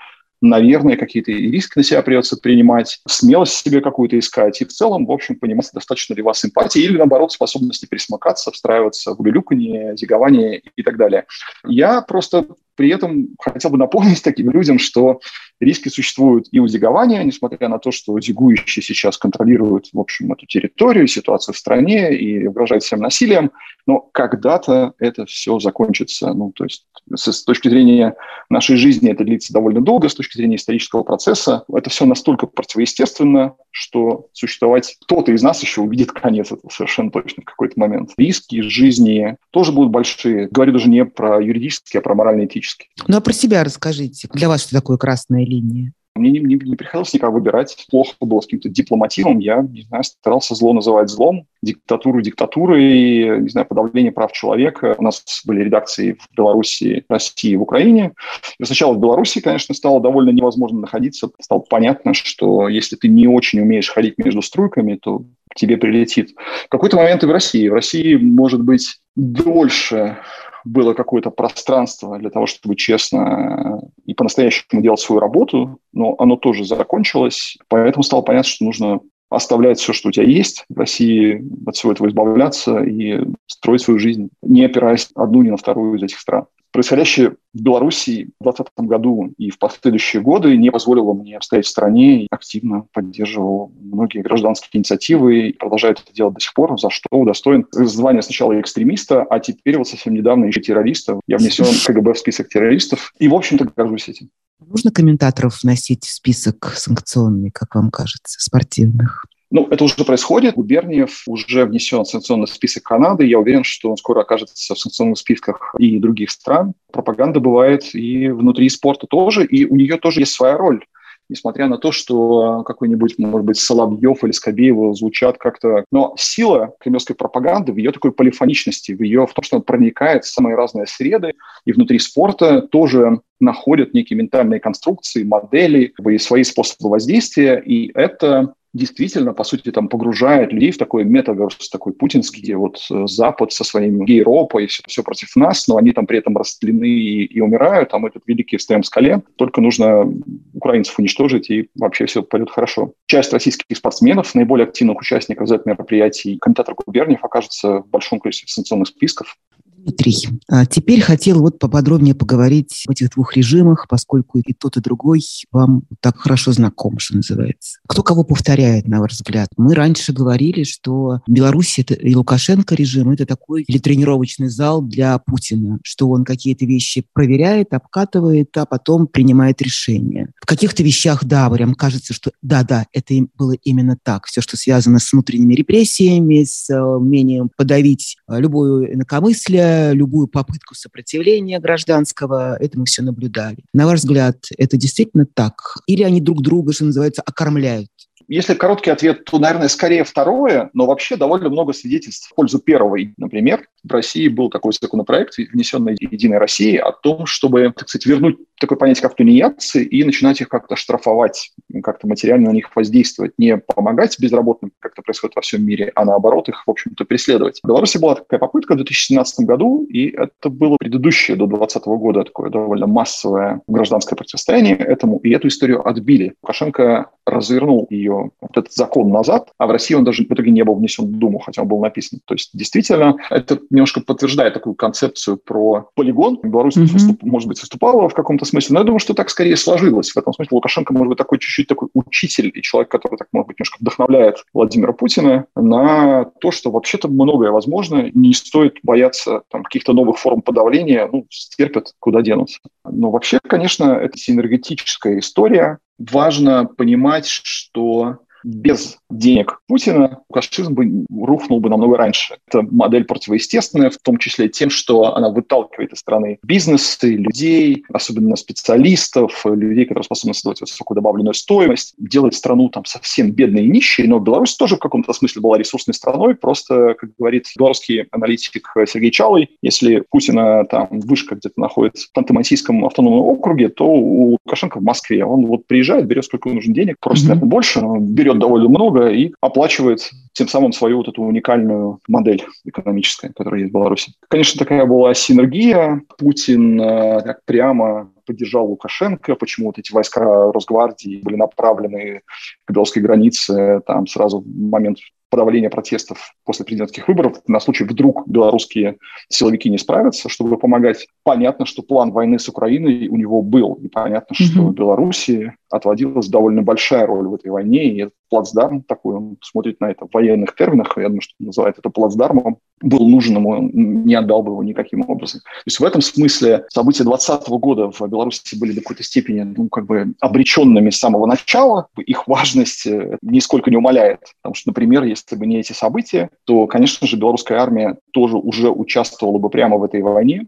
наверное, какие-то риски на себя придется принимать, смелость себе какую-то искать, и в целом, в общем, понимать, достаточно ли у вас эмпатии или, наоборот, способности пересмыкаться, встраиваться в улюлюканье, зигование и так далее. Я просто при этом хотел бы напомнить таким людям, что риски существуют и у зигования, несмотря на то, что зигующие сейчас контролируют, в общем, эту территорию, ситуацию в стране и угрожают всем насилием, но когда-то это все закончится. Ну, то есть с, точки зрения нашей жизни это длится довольно долго, с точки зрения исторического процесса это все настолько противоестественно, что существовать кто-то из нас еще увидит конец этого совершенно точно в какой-то момент. Риски жизни тоже будут большие. Говорю даже не про юридические, а про морально-этические. Ну а про себя расскажите. Для вас что такое красная линия? Мне не, не, не приходилось никак выбирать. Плохо было с каким-то дипломатизмом. Я, не знаю, старался зло называть злом, диктатуру диктатурой, не знаю, подавление прав человека. У нас были редакции в Беларуси, России, в Украине. И сначала в Беларуси, конечно, стало довольно невозможно находиться. Стало понятно, что если ты не очень умеешь ходить между струйками, то тебе прилетит. В какой-то момент и в России. В России, может быть, дольше было какое-то пространство для того, чтобы честно и по-настоящему делать свою работу, но оно тоже закончилось, поэтому стало понятно, что нужно оставлять все, что у тебя есть, в России от всего этого избавляться и строить свою жизнь, не опираясь одну ни на вторую из этих стран происходящее в Беларуси в 2020 году и в последующие годы не позволило мне стоять в стране и активно поддерживал многие гражданские инициативы и продолжает это делать до сих пор, за что удостоен звания сначала экстремиста, а теперь вот совсем недавно еще террориста. Я внесен в КГБ в список террористов и, в общем-то, горжусь этим. Нужно комментаторов вносить в список санкционный, как вам кажется, спортивных? Ну, это уже происходит. Губерниев уже внесен в санкционный список Канады. Я уверен, что он скоро окажется в санкционных списках и других стран. Пропаганда бывает и внутри спорта тоже, и у нее тоже есть своя роль несмотря на то, что какой-нибудь, может быть, Соловьев или Скобеева звучат как-то... Но сила кремлевской пропаганды в ее такой полифоничности, в ее в том, что она проникает в самые разные среды, и внутри спорта тоже находят некие ментальные конструкции, модели, и свои способы воздействия, и это действительно, по сути, там погружает людей в такой метаверс, такой путинский, где вот э, Запад со своими Европой, все, все против нас, но они там при этом растлены и, и умирают, а мы этот великий встаем в скале. Только нужно украинцев уничтожить, и вообще все пойдет хорошо. Часть российских спортсменов, наиболее активных участников за это мероприятий, комментатор Губерниев окажется в большом количестве санкционных списков. Дмитрий, а теперь хотел вот поподробнее поговорить об этих двух режимах, поскольку и тот, и другой вам так хорошо знаком, что называется. Кто кого повторяет, на ваш взгляд? Мы раньше говорили, что Беларусь это, и Лукашенко режим – это такой или тренировочный зал для Путина, что он какие-то вещи проверяет, обкатывает, а потом принимает решения. В каких-то вещах, да, прям кажется, что да-да, это было именно так. Все, что связано с внутренними репрессиями, с умением подавить э, любое любую попытку сопротивления гражданского, это мы все наблюдали. На ваш взгляд, это действительно так? Или они друг друга, что называется, окормляют? Если короткий ответ, то, наверное, скорее второе, но вообще довольно много свидетельств в пользу первой. Например, в России был такой законопроект, внесенный Единой Россией, о том, чтобы, так сказать, вернуть такое понятие, как тунеядцы, и начинать их как-то штрафовать, как-то материально на них воздействовать, не помогать безработным, как это происходит во всем мире, а наоборот их, в общем-то, преследовать. В Беларуси была такая попытка в 2017 году, и это было предыдущее до 2020 года такое довольно массовое гражданское противостояние этому, и эту историю отбили. Лукашенко развернул ее, вот этот закон назад, а в России он даже в итоге не был внесен в Думу, хотя он был написан. То есть, действительно, это немножко подтверждает такую концепцию про полигон. Беларусь, mm-hmm. выступ, может быть, выступала в каком-то смысле, но я думаю, что так скорее сложилось. В этом смысле Лукашенко, может быть, такой чуть-чуть такой учитель и человек, который, так, может быть, немножко вдохновляет Владимира Путина на то, что вообще-то многое возможно, не стоит бояться там, каких-то новых форм подавления, ну, стерпят, куда денутся. Но вообще, конечно, это синергетическая история. Важно понимать, что без денег Путина лукашизм бы рухнул бы намного раньше. Это модель противоестественная, в том числе тем, что она выталкивает из страны бизнесы, людей, особенно специалистов, людей, которые способны создавать высокую добавленную стоимость, делает страну там совсем бедной и нищей, но Беларусь тоже в каком-то смысле была ресурсной страной, просто, как говорит белорусский аналитик Сергей Чалый, если Путина там вышка где-то находится в Ханты-Мансийском автономном округе, то у Лукашенко в Москве. Он вот приезжает, берет сколько нужно денег, просто, mm-hmm. больше, берет довольно много и оплачивает тем самым свою вот эту уникальную модель экономическая, которая есть в Беларуси. Конечно, такая была синергия. Путин э, так прямо поддержал Лукашенко, почему вот эти войска Росгвардии были направлены к белорусской границе там сразу в момент подавления протестов после президентских выборов на случай вдруг белорусские силовики не справятся, чтобы помогать. Понятно, что план войны с Украиной у него был, и понятно, mm-hmm. что Беларуси отводилась довольно большая роль в этой войне, и этот плацдарм такой, он смотрит на это в военных терминах, я думаю, что называет это плацдармом, был нужен ему, не отдал бы его никаким образом. То есть в этом смысле события 2020 года в Беларуси были до какой-то степени ну, как бы обреченными с самого начала. Их важность э, нисколько не умаляет. Потому что, например, если бы не эти события, то, конечно же, белорусская армия тоже уже участвовала бы прямо в этой войне,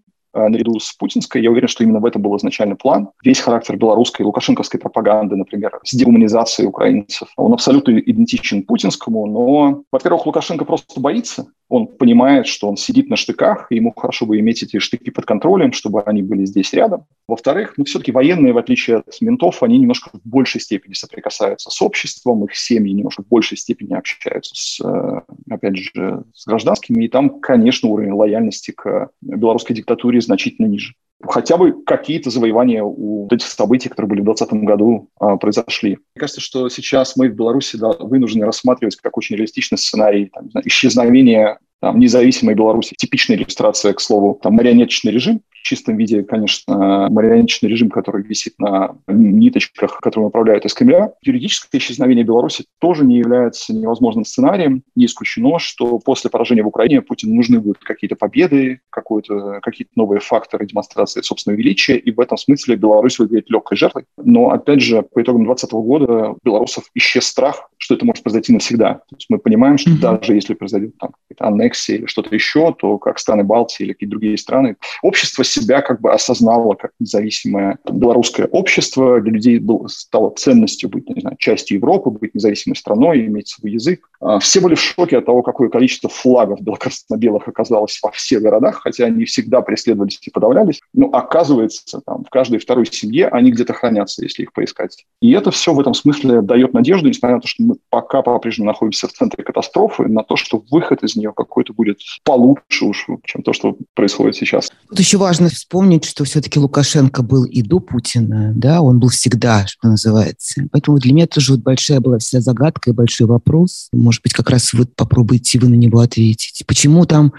наряду с путинской. Я уверен, что именно в этом был изначальный план. Весь характер белорусской и лукашенковской пропаганды, например, с дегуманизацией украинцев, он абсолютно идентичен путинскому, но, во-первых, Лукашенко просто боится, он понимает, что он сидит на штыках, и ему хорошо бы иметь эти штыки под контролем, чтобы они были здесь рядом. Во-вторых, ну, все-таки военные, в отличие от ментов, они немножко в большей степени соприкасаются с обществом, их семьи немножко в большей степени общаются с, э, опять же, с гражданскими, и там, конечно, уровень лояльности к белорусской диктатуре значительно ниже хотя бы какие-то завоевания у этих событий, которые были в 2020 году, а, произошли. Мне кажется, что сейчас мы в Беларуси вынуждены рассматривать как очень реалистичный сценарий там, исчезновения там, независимой Беларуси. Типичная иллюстрация, к слову, там, марионеточный режим, чистом виде, конечно, марионеточный режим, который висит на ниточках, которые управляют из Кремля. Юридическое исчезновение Беларуси тоже не является невозможным сценарием. Не исключено, что после поражения в Украине Путину нужны будут какие-то победы, какие-то новые факторы демонстрации собственного величия, и в этом смысле Беларусь выглядит легкой жертвой. Но, опять же, по итогам 2020 года у белорусов исчез страх, что это может произойти навсегда. То есть мы понимаем, что mm-hmm. даже если произойдет там аннексия или что-то еще, то как страны Балтии или какие-то другие страны, общество себя как бы осознало как независимое белорусское общество. Для людей было, стало ценностью быть, не знаю, частью Европы, быть независимой страной, иметь свой язык. А, все были в шоке от того, какое количество флагов белокрасно-белых оказалось во всех городах, хотя они всегда преследовались и подавлялись. Но оказывается, там, в каждой второй семье они где-то хранятся, если их поискать. И это все в этом смысле дает надежду, несмотря на то, что мы пока по-прежнему находимся в центре катастрофы, на то, что выход из нее какой-то будет получше уж, чем то, что происходит сейчас. Тут еще важно вспомнить, что все-таки Лукашенко был и до Путина, да, он был всегда, что называется. Поэтому для меня тоже вот большая была вся загадка и большой вопрос. Может быть, как раз вы попробуете вы на него ответить. Почему там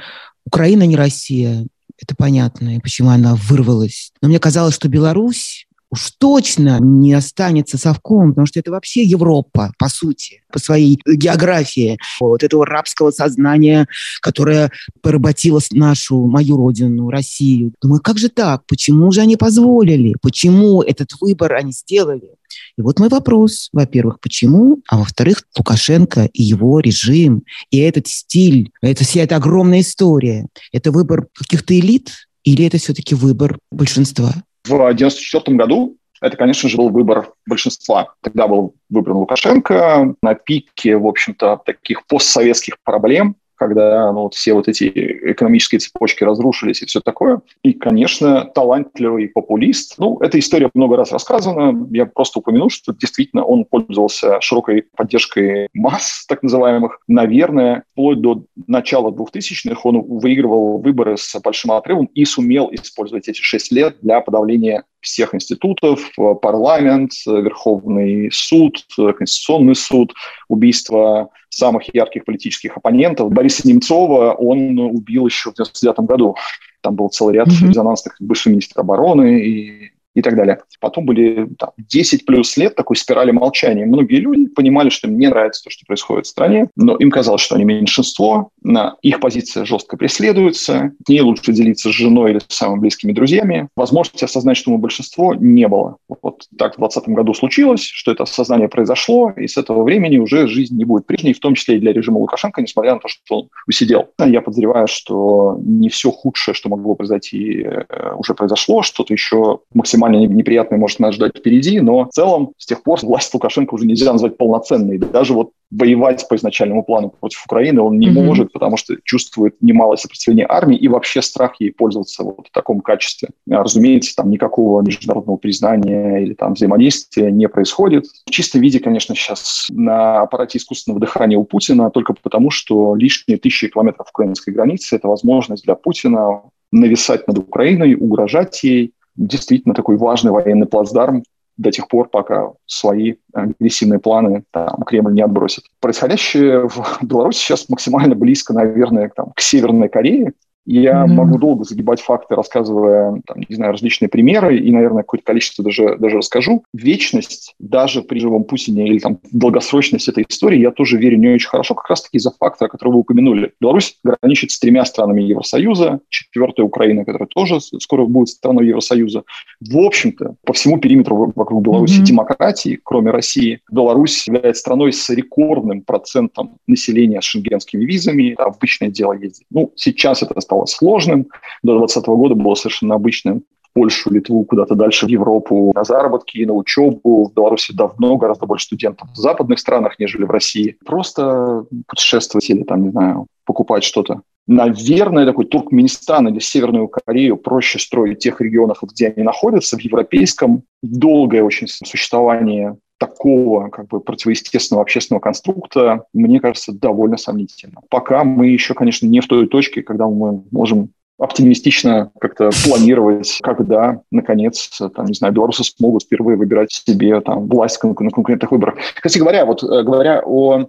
Украина не Россия? Это понятно, и почему она вырвалась. Но мне казалось, что Беларусь уж точно не останется совком, потому что это вообще Европа, по сути, по своей географии. Вот этого рабского сознания, которое поработило нашу, мою родину, Россию. Думаю, как же так? Почему же они позволили? Почему этот выбор они сделали? И вот мой вопрос, во-первых, почему, а во-вторых, Лукашенко и его режим, и этот стиль, это вся эта огромная история, это выбор каких-то элит или это все-таки выбор большинства? В 1994 году это, конечно же, был выбор большинства. Тогда был выбран Лукашенко на пике, в общем-то, таких постсоветских проблем, когда ну, вот все вот эти экономические цепочки разрушились и все такое. И, конечно, талантливый популист. Ну, эта история много раз рассказана. Я просто упомяну, что действительно он пользовался широкой поддержкой масс, так называемых. Наверное, вплоть до начала 2000-х он выигрывал выборы с большим отрывом и сумел использовать эти шесть лет для подавления всех институтов, парламент, Верховный суд, Конституционный суд, убийство самых ярких политических оппонентов. Бориса Немцова он убил еще в 1999 году. Там был целый ряд mm-hmm. резонансных бывший министр обороны и и так далее. Потом были там, 10 плюс лет такой спирали молчания. Многие люди понимали, что им не нравится то, что происходит в стране, но им казалось, что они меньшинство, на их позиция жестко преследуется, с ней лучше делиться с женой или с самыми близкими друзьями. Возможности осознать, что мы большинство, не было. Вот так в 2020 году случилось, что это осознание произошло, и с этого времени уже жизнь не будет прежней, в том числе и для режима Лукашенко, несмотря на то, что он усидел. Я подозреваю, что не все худшее, что могло произойти, э, уже произошло, что-то еще максимально неприятное может нас ждать впереди, но в целом с тех пор власть Лукашенко уже нельзя назвать полноценной. Даже вот воевать по изначальному плану против Украины он не mm-hmm. может, потому что чувствует немалое сопротивление армии и вообще страх ей пользоваться вот в таком качестве. А, разумеется, там никакого международного признания или там взаимодействия не происходит. В чистом виде, конечно, сейчас на аппарате искусственного дыхания у Путина только потому, что лишние тысячи километров украинской границы – это возможность для Путина нависать над Украиной, угрожать ей. Действительно такой важный военный плацдарм до тех пор, пока свои агрессивные планы там, Кремль не отбросит. Происходящее в Беларуси сейчас максимально близко, наверное, там, к Северной Корее, я mm-hmm. могу долго загибать факты, рассказывая, там, не знаю, различные примеры, и, наверное, какое-то количество даже, даже расскажу. Вечность, даже при живом Путине или там долгосрочность этой истории, я тоже верю не очень хорошо, как раз-таки из-за фактора, который вы упомянули. Беларусь граничит с тремя странами Евросоюза, четвертая Украина, которая тоже скоро будет страной Евросоюза. В общем-то, по всему периметру вокруг Беларуси mm-hmm. демократии, кроме России, Беларусь является страной с рекордным процентом населения с шенгенскими визами. Обычное дело ездить. Ну, сейчас это стало стало сложным. До 2020 года было совершенно обычным в Польшу, Литву, куда-то дальше в Европу на заработки, на учебу. В Беларуси давно гораздо больше студентов в западных странах, нежели в России. Просто путешествовать или там, не знаю, покупать что-то. Наверное, такой Туркменистан или Северную Корею проще строить в тех регионах, где они находятся, в европейском. Долгое очень существование такого как бы противоестественного общественного конструкта, мне кажется, довольно сомнительно. Пока мы еще, конечно, не в той точке, когда мы можем оптимистично как-то планировать, когда, наконец, там, не знаю, белорусы смогут впервые выбирать себе там власть на конкурентных выборах. Кстати говоря, вот э, говоря о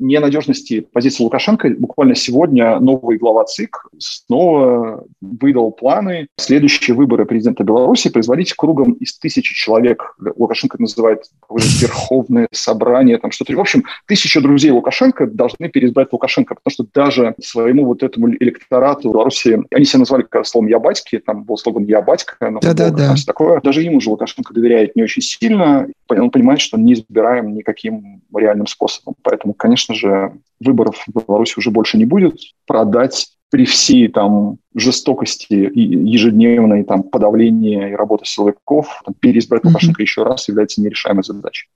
ненадежности позиции Лукашенко буквально сегодня новый глава ЦИК снова выдал планы следующие выборы президента Беларуси производить кругом из тысячи человек. Лукашенко называет Верховное собрание, там что-то. В общем, тысяча друзей Лукашенко должны переизбрать Лукашенко, потому что даже своему вот этому электорату Беларуси, они себя назвали как словом «я батьки», там был слоган «я батька», но да, да, да. такое. Даже ему же Лукашенко доверяет не очень сильно. Он понимает, что не избираем никаким реальным способом. Поэтому, конечно, конечно же, выборов в Беларуси уже больше не будет. Продать при всей там жестокости и ежедневной там подавления и работы силовиков, там, переизбрать Лукашенко mm-hmm. еще раз является нерешаемой задачей.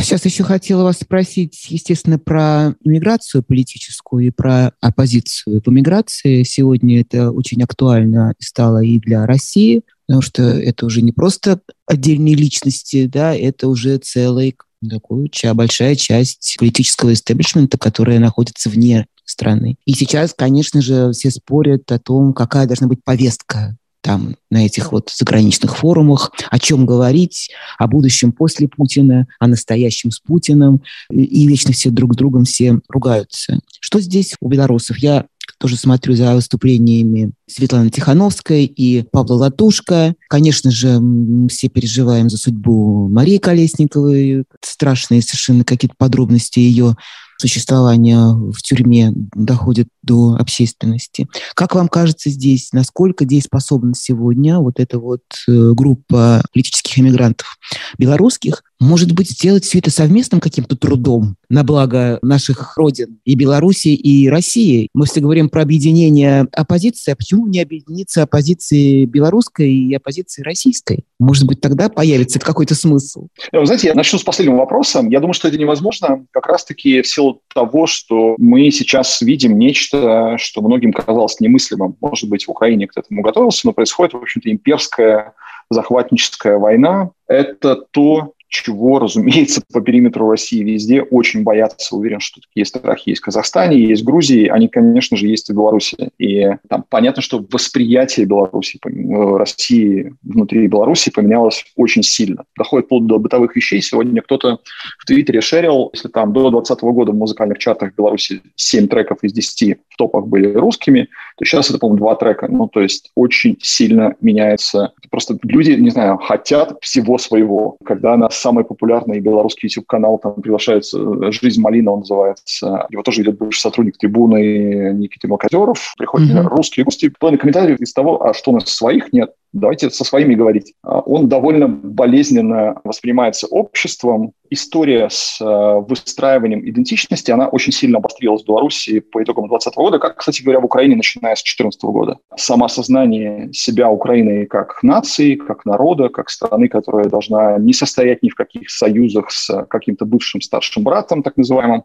Сейчас еще хотела вас спросить, естественно, про иммиграцию политическую и про оппозицию. В иммиграции сегодня это очень актуально стало и для России, потому что это уже не просто отдельные личности, да, это уже целый такую большая часть политического истеблишмента, которая находится вне страны. И сейчас, конечно же, все спорят о том, какая должна быть повестка там на этих вот заграничных форумах, о чем говорить, о будущем после Путина, о настоящем с Путиным, и вечно все друг с другом все ругаются. Что здесь у белорусов? Я тоже смотрю за выступлениями Светланы Тихановской и Павла Латушка. Конечно же, все переживаем за судьбу Марии Колесниковой. Страшные совершенно какие-то подробности ее существования в тюрьме доходят до общественности. Как вам кажется здесь, насколько дееспособна сегодня вот эта вот э, группа политических иммигрантов белорусских, может быть, сделать все это совместным каким-то трудом на благо наших родин и Беларуси, и России? Мы все говорим про объединение оппозиции, а почему не объединиться оппозиции белорусской и оппозиции российской? Может быть, тогда появится какой-то смысл? Вы знаете, я начну с последнего вопроса. Я думаю, что это невозможно как раз-таки в силу того, что мы сейчас видим нечто, что многим казалось немыслимым. Может быть, в Украине к этому готовился, но происходит, в общем-то, имперская захватническая война. Это то, чего, разумеется, по периметру России везде очень боятся. Уверен, что такие страхи есть в Казахстане, есть в Грузии, они, конечно же, есть и в Беларуси. И там понятно, что восприятие Беларуси, э, России внутри Беларуси поменялось очень сильно. Доходит вплоть до бытовых вещей. Сегодня кто-то в Твиттере шерил, если там до 2020 года в музыкальных чартах Беларуси 7 треков из 10 в топах были русскими, то сейчас это, по-моему, два трека. Ну, то есть очень сильно меняется Просто люди, не знаю, хотят всего своего. Когда на самый популярный белорусский YouTube-канал там приглашается «Жизнь Малина», он называется, его тоже идет бывший сотрудник трибуны Никита Малкозеров, приходят mm-hmm. русские гости, половина комментариев из того, а что у нас своих нет, давайте со своими говорить. А, он довольно болезненно воспринимается обществом. История с а, выстраиванием идентичности, она очень сильно обострилась в Беларуси по итогам 2020 года, как, кстати говоря, в Украине, начиная с 2014 года. Самоосознание себя Украины как нации, как народа, как страны, которая должна не состоять ни в каких союзах с каким-то бывшим старшим братом, так называемым,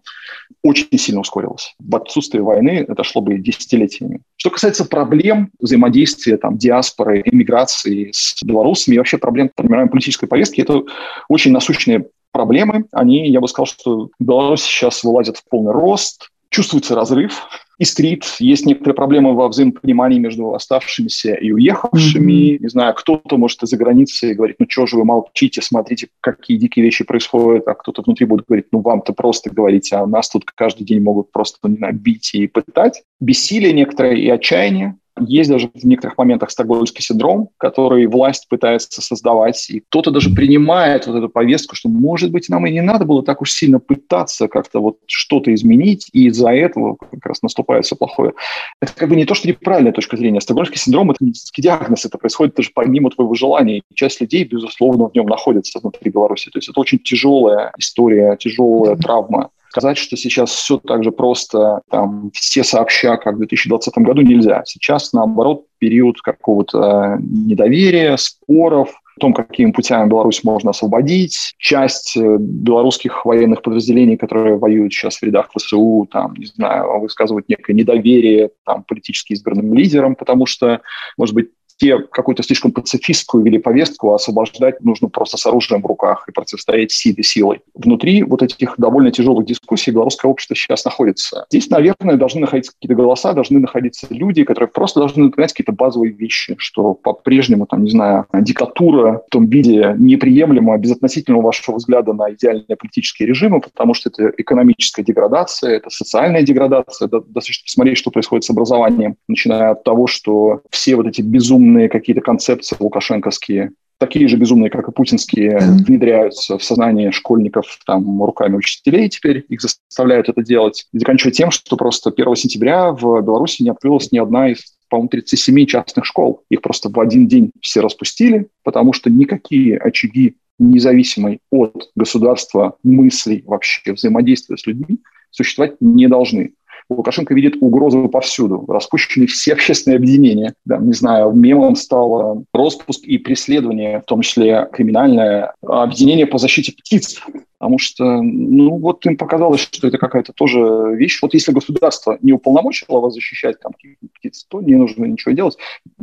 очень сильно ускорилось. В отсутствие войны это шло бы десятилетиями. Что касается проблем взаимодействия там, диаспоры, иммиграции с белорусами и вообще проблем формирования политической повестки, это очень насущные проблемы. Они, я бы сказал, что Беларусь сейчас вылазит в полный рост, чувствуется разрыв, искрит, есть некоторые проблемы во взаимопонимании между оставшимися и уехавшими. Mm-hmm. Не знаю, кто-то может из-за границы говорить, ну что же вы молчите, смотрите, какие дикие вещи происходят, а кто-то внутри будет говорить, ну вам-то просто говорите, а нас тут каждый день могут просто, не знаю, бить и пытать. Бессилие некоторое и отчаяние, есть даже в некоторых моментах стокгольмский синдром, который власть пытается создавать, и кто-то даже принимает вот эту повестку, что, может быть, нам и не надо было так уж сильно пытаться как-то вот что-то изменить, и из-за этого как раз наступает все плохое. Это как бы не то, что неправильная точка зрения. Стокгольмский синдром – это медицинский диагноз, это происходит даже помимо твоего желания. И часть людей, безусловно, в нем находится внутри Беларуси. То есть это очень тяжелая история, тяжелая травма. Сказать, что сейчас все так же просто, там, все сообща, как в 2020 году, нельзя. Сейчас, наоборот, период какого-то недоверия, споров, о том, какими путями Беларусь можно освободить. Часть э, белорусских военных подразделений, которые воюют сейчас в рядах ВСУ, там, не знаю, высказывают некое недоверие там, политически избранным лидерам, потому что, может быть, те какую-то слишком пацифистскую вели повестку, а освобождать нужно просто с оружием в руках и противостоять силе силой. Внутри вот этих довольно тяжелых дискуссий белорусское общество сейчас находится. Здесь, наверное, должны находиться какие-то голоса, должны находиться люди, которые просто должны напоминать какие-то базовые вещи, что по-прежнему, там, не знаю, диктатура в том виде неприемлема без относительного вашего взгляда на идеальные политические режимы, потому что это экономическая деградация, это социальная деградация. Достаточно посмотреть, что происходит с образованием, начиная от того, что все вот эти безумные безумные какие-то концепции лукашенковские, такие же безумные, как и путинские, внедряются в сознание школьников там, руками учителей теперь, их заставляют это делать. И заканчивая тем, что просто 1 сентября в Беларуси не открылась ни одна из по-моему, 37 частных школ. Их просто в один день все распустили, потому что никакие очаги независимой от государства мыслей вообще взаимодействия с людьми существовать не должны. Лукашенко видит угрозу повсюду. Распущены все <laughs> общественные объединения. Да, не знаю, мемом стало распуск и преследование, в том числе криминальное объединение по защите птиц потому что, ну, вот им показалось, что это какая-то тоже вещь. Вот если государство не уполномочило вас защищать там птиц, то не нужно ничего делать.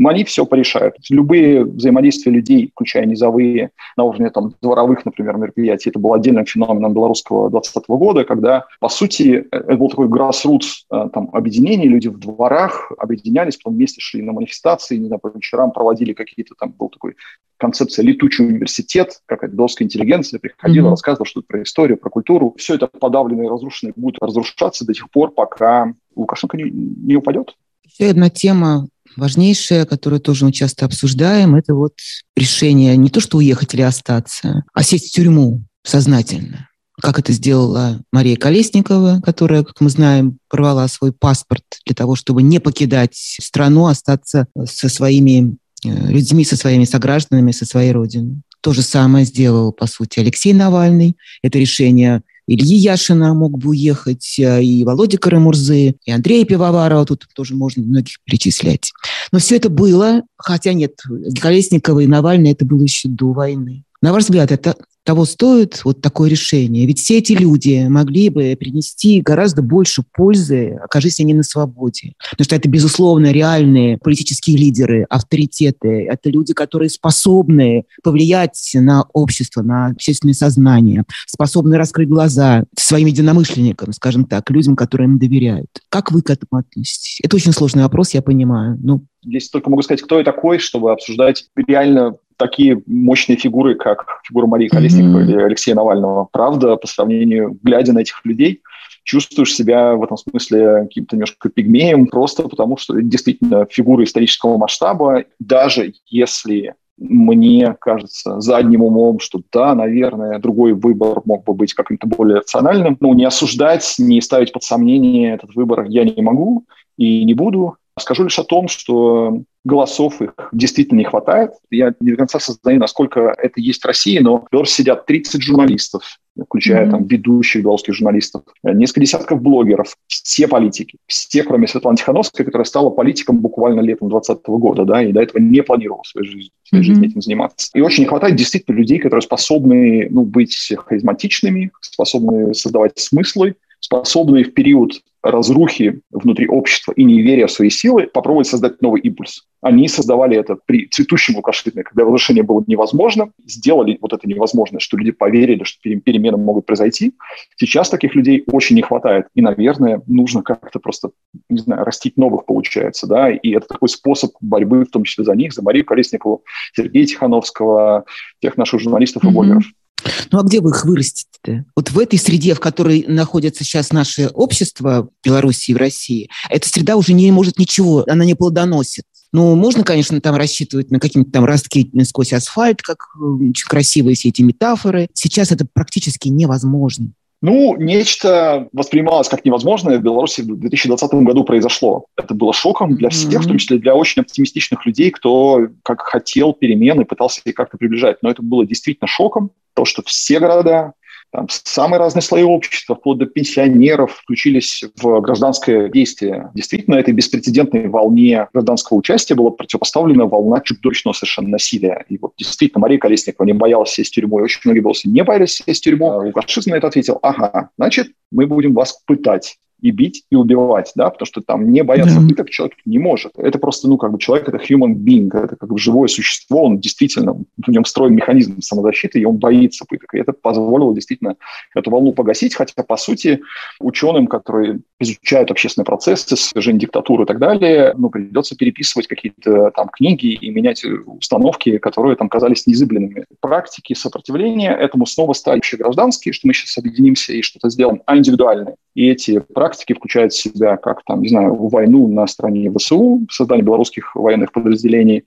Они все порешают. Любые взаимодействия людей, включая низовые, на уровне там дворовых, например, мероприятий, это был отдельным феноменом белорусского 20 года, когда, по сути, это был такой grassroots э, там, объединение, люди в дворах объединялись, потом вместе шли на манифестации, не знаю, по вечерам проводили какие-то там, был такой концепция «летучий университет», какая-то белорусская интеллигенция приходила, mm-hmm. рассказывала что-то про историю, про культуру. Все это подавлено и разрушено будет разрушаться до тех пор, пока Лукашенко не, не упадет. Еще одна тема важнейшая, которую тоже мы часто обсуждаем, это вот решение не то, что уехать или остаться, а сесть в тюрьму сознательно как это сделала Мария Колесникова, которая, как мы знаем, порвала свой паспорт для того, чтобы не покидать страну, остаться со своими Э, людьми, со своими согражданами, со своей родиной. То же самое сделал, по сути, Алексей Навальный. Это решение Ильи Яшина мог бы уехать, э, и Володя Карамурзы, и Андрея Пивоварова, тут тоже можно многих перечислять. Но все это было, хотя нет, Колесникова и Навальный это было еще до войны. На ваш взгляд, это того стоит вот такое решение? Ведь все эти люди могли бы принести гораздо больше пользы, окажись они на свободе. Потому что это, безусловно, реальные политические лидеры, авторитеты. Это люди, которые способны повлиять на общество, на общественное сознание, способны раскрыть глаза своим единомышленникам, скажем так, людям, которым им доверяют. Как вы к этому относитесь? Это очень сложный вопрос, я понимаю. Но Здесь только могу сказать, кто я такой, чтобы обсуждать реально такие мощные фигуры, как фигура Марии Mm-hmm. или Алексея Навального. Правда, по сравнению, глядя на этих людей, чувствуешь себя в этом смысле каким-то немножко пигмеем, просто потому что действительно фигуры исторического масштаба, даже если мне кажется задним умом, что да, наверное, другой выбор мог бы быть каким-то более рациональным. Ну, не осуждать, не ставить под сомнение этот выбор я не могу и не буду. Скажу лишь о том, что голосов их действительно не хватает. Я не до конца сознаю, насколько это есть в России, но в Беларуси сидят 30 журналистов, включая mm-hmm. там ведущих белорусских журналистов, несколько десятков блогеров, все политики, все, кроме Светланы Тихановской, которая стала политиком буквально летом 2020 года, да, и до этого не планировала в своей жизни, в своей mm-hmm. жизни этим заниматься. И очень не хватает действительно людей, которые способны ну, быть харизматичными, способны создавать смыслы, способные в период разрухи внутри общества и неверия в свои силы попробовать создать новый импульс. Они создавали это при цветущем Лукашине, когда разрушение было невозможно, сделали вот это невозможное, что люди поверили, что перемены могут произойти. Сейчас таких людей очень не хватает. И, наверное, нужно как-то просто, не знаю, растить новых, получается, да, и это такой способ борьбы, в том числе за них, за Марию Колесникову, Сергея Тихановского, тех наших журналистов и блогеров. Mm-hmm. Ну а где вы их вырастите-то? Вот в этой среде, в которой находится сейчас наше общество в Беларуси и в России, эта среда уже не может ничего, она не плодоносит. Ну, можно, конечно, там рассчитывать на какие-то там ростки сквозь асфальт, как очень красивые все эти метафоры. Сейчас это практически невозможно. Ну, нечто воспринималось как невозможное в Беларуси в 2020 году произошло. Это было шоком для всех, mm-hmm. в том числе для очень оптимистичных людей, кто как хотел перемены, пытался их как-то приближать. Но это было действительно шоком то, что все города, там, самые разные слои общества, вплоть до пенсионеров, включились в гражданское действие. Действительно, этой беспрецедентной волне гражданского участия была противопоставлена волна чудовищного совершенно насилия. И вот действительно Мария Колесникова не боялась сесть в тюрьму, и очень многие белорусы не боялись сесть в тюрьму. Лукашизм на это ответил, ага, значит, мы будем вас пытать и бить, и убивать, да, потому что там не бояться yeah. пыток человек не может. Это просто, ну, как бы человек – это human being, это как бы живое существо, он действительно, в нем встроен механизм самозащиты, и он боится пыток. И это позволило действительно эту волну погасить, хотя, по сути, ученым, которые изучают общественные процессы, свержение диктатуры и так далее, ну, придется переписывать какие-то там книги и менять установки, которые там казались незыблемыми. Практики сопротивления этому снова стали гражданские, что мы сейчас объединимся и что-то сделаем, а индивидуальные. И эти практики включают в себя как, там, не знаю, войну на стороне ВСУ, создание белорусских военных подразделений,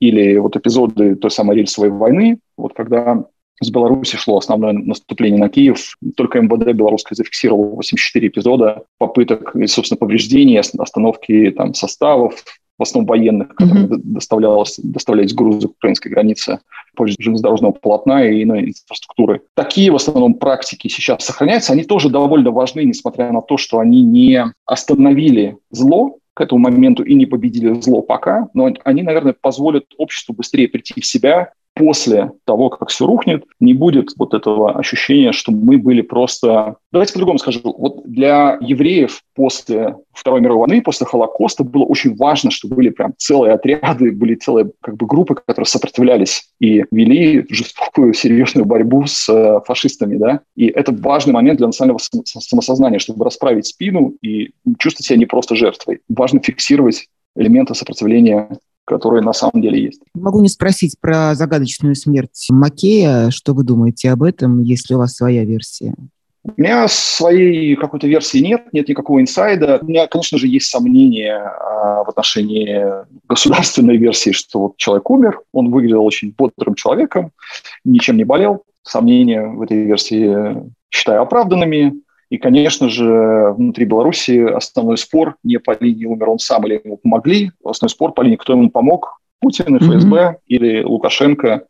или вот эпизоды той самой рельсовой войны, вот когда с Беларуси шло основное наступление на Киев. Только МВД белорусское зафиксировало 84 эпизода попыток собственно, повреждений, остановки там, составов, в основном военных, которым mm-hmm. доставлялось, доставлялись грузы к украинской границе, позже железнодорожного полотна и иной инфраструктуры. Такие в основном практики сейчас сохраняются. Они тоже довольно важны, несмотря на то, что они не остановили зло, к этому моменту и не победили зло пока, но они, наверное, позволят обществу быстрее прийти в себя после того, как все рухнет, не будет вот этого ощущения, что мы были просто... Давайте по-другому скажу. Вот для евреев после Второй мировой войны, после Холокоста было очень важно, что были прям целые отряды, были целые как бы группы, которые сопротивлялись и вели жестокую, серьезную борьбу с э, фашистами, да. И это важный момент для национального самосознания, чтобы расправить спину и чувствовать себя не просто жертвой. Важно фиксировать элементы сопротивления которые на самом деле есть. Могу не спросить про загадочную смерть Макея. Что вы думаете об этом, если у вас своя версия? У меня своей какой-то версии нет, нет никакого инсайда. У меня, конечно же, есть сомнения а, в отношении государственной версии, что вот человек умер, он выглядел очень бодрым человеком, ничем не болел. Сомнения в этой версии считаю оправданными. И, конечно же, внутри Беларуси основной спор не по линии умер он сам или ему помогли, основной спор по линии, кто ему помог, Путин, ФСБ mm-hmm. или Лукашенко,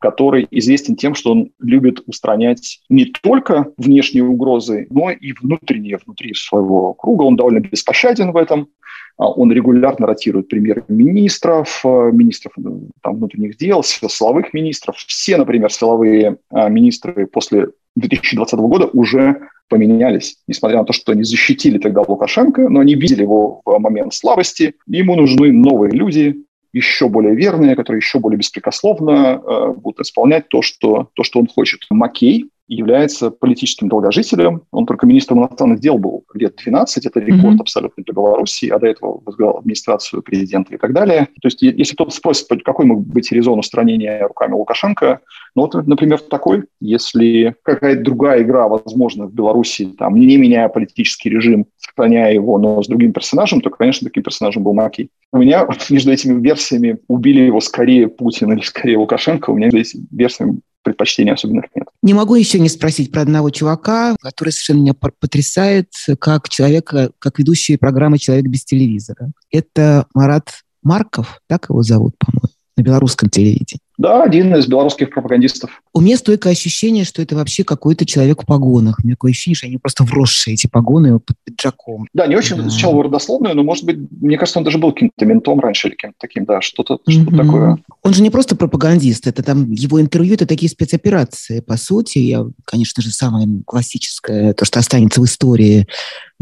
который известен тем, что он любит устранять не только внешние угрозы, но и внутренние, внутри своего круга. Он довольно беспощаден в этом. А он регулярно ротирует премьер-министров, э, министров э, там, внутренних дел, силовых министров. Все, например, силовые э, министры после 2020 года уже поменялись, несмотря на то, что они защитили тогда Лукашенко, но они видели его в момент слабости. Ему нужны новые люди, еще более верные, которые еще более беспрекословно э, будут исполнять то что, то, что он хочет. Маккей является политическим долгожителем. Он только министром иностранных дел был лет 12, это рекорд mm-hmm. абсолютно для Беларуси, а до этого возглавлял администрацию президента и так далее. То есть если кто-то спросит, какой мог быть резон устранения руками Лукашенко, ну вот, например, такой, если какая-то другая игра возможна в Беларуси, там, не меняя политический режим, сохраняя его, но с другим персонажем, то, конечно, таким персонажем был Макей. У меня <laughs> между этими версиями убили его скорее Путин или скорее Лукашенко, у меня между этими версиями предпочтений особенных нет. Не могу еще не спросить про одного чувака, который совершенно меня потрясает, как человека, как ведущий программы «Человек без телевизора». Это Марат Марков, так его зовут, по-моему, на белорусском телевидении. Да, один из белорусских пропагандистов. У меня стойкое ощущение, что это вообще какой-то человек в погонах. У меня такое ощущение, что они просто вросшие, эти погоны под пиджаком. Да, не очень да. изучал родословную, но, может быть, мне кажется, он даже был каким-то ментом раньше или кем-то таким, да, что-то mm-hmm. что такое. Он же не просто пропагандист, это там его интервью, это такие спецоперации, по сути. Я, конечно же, самое классическое, то, что останется в истории,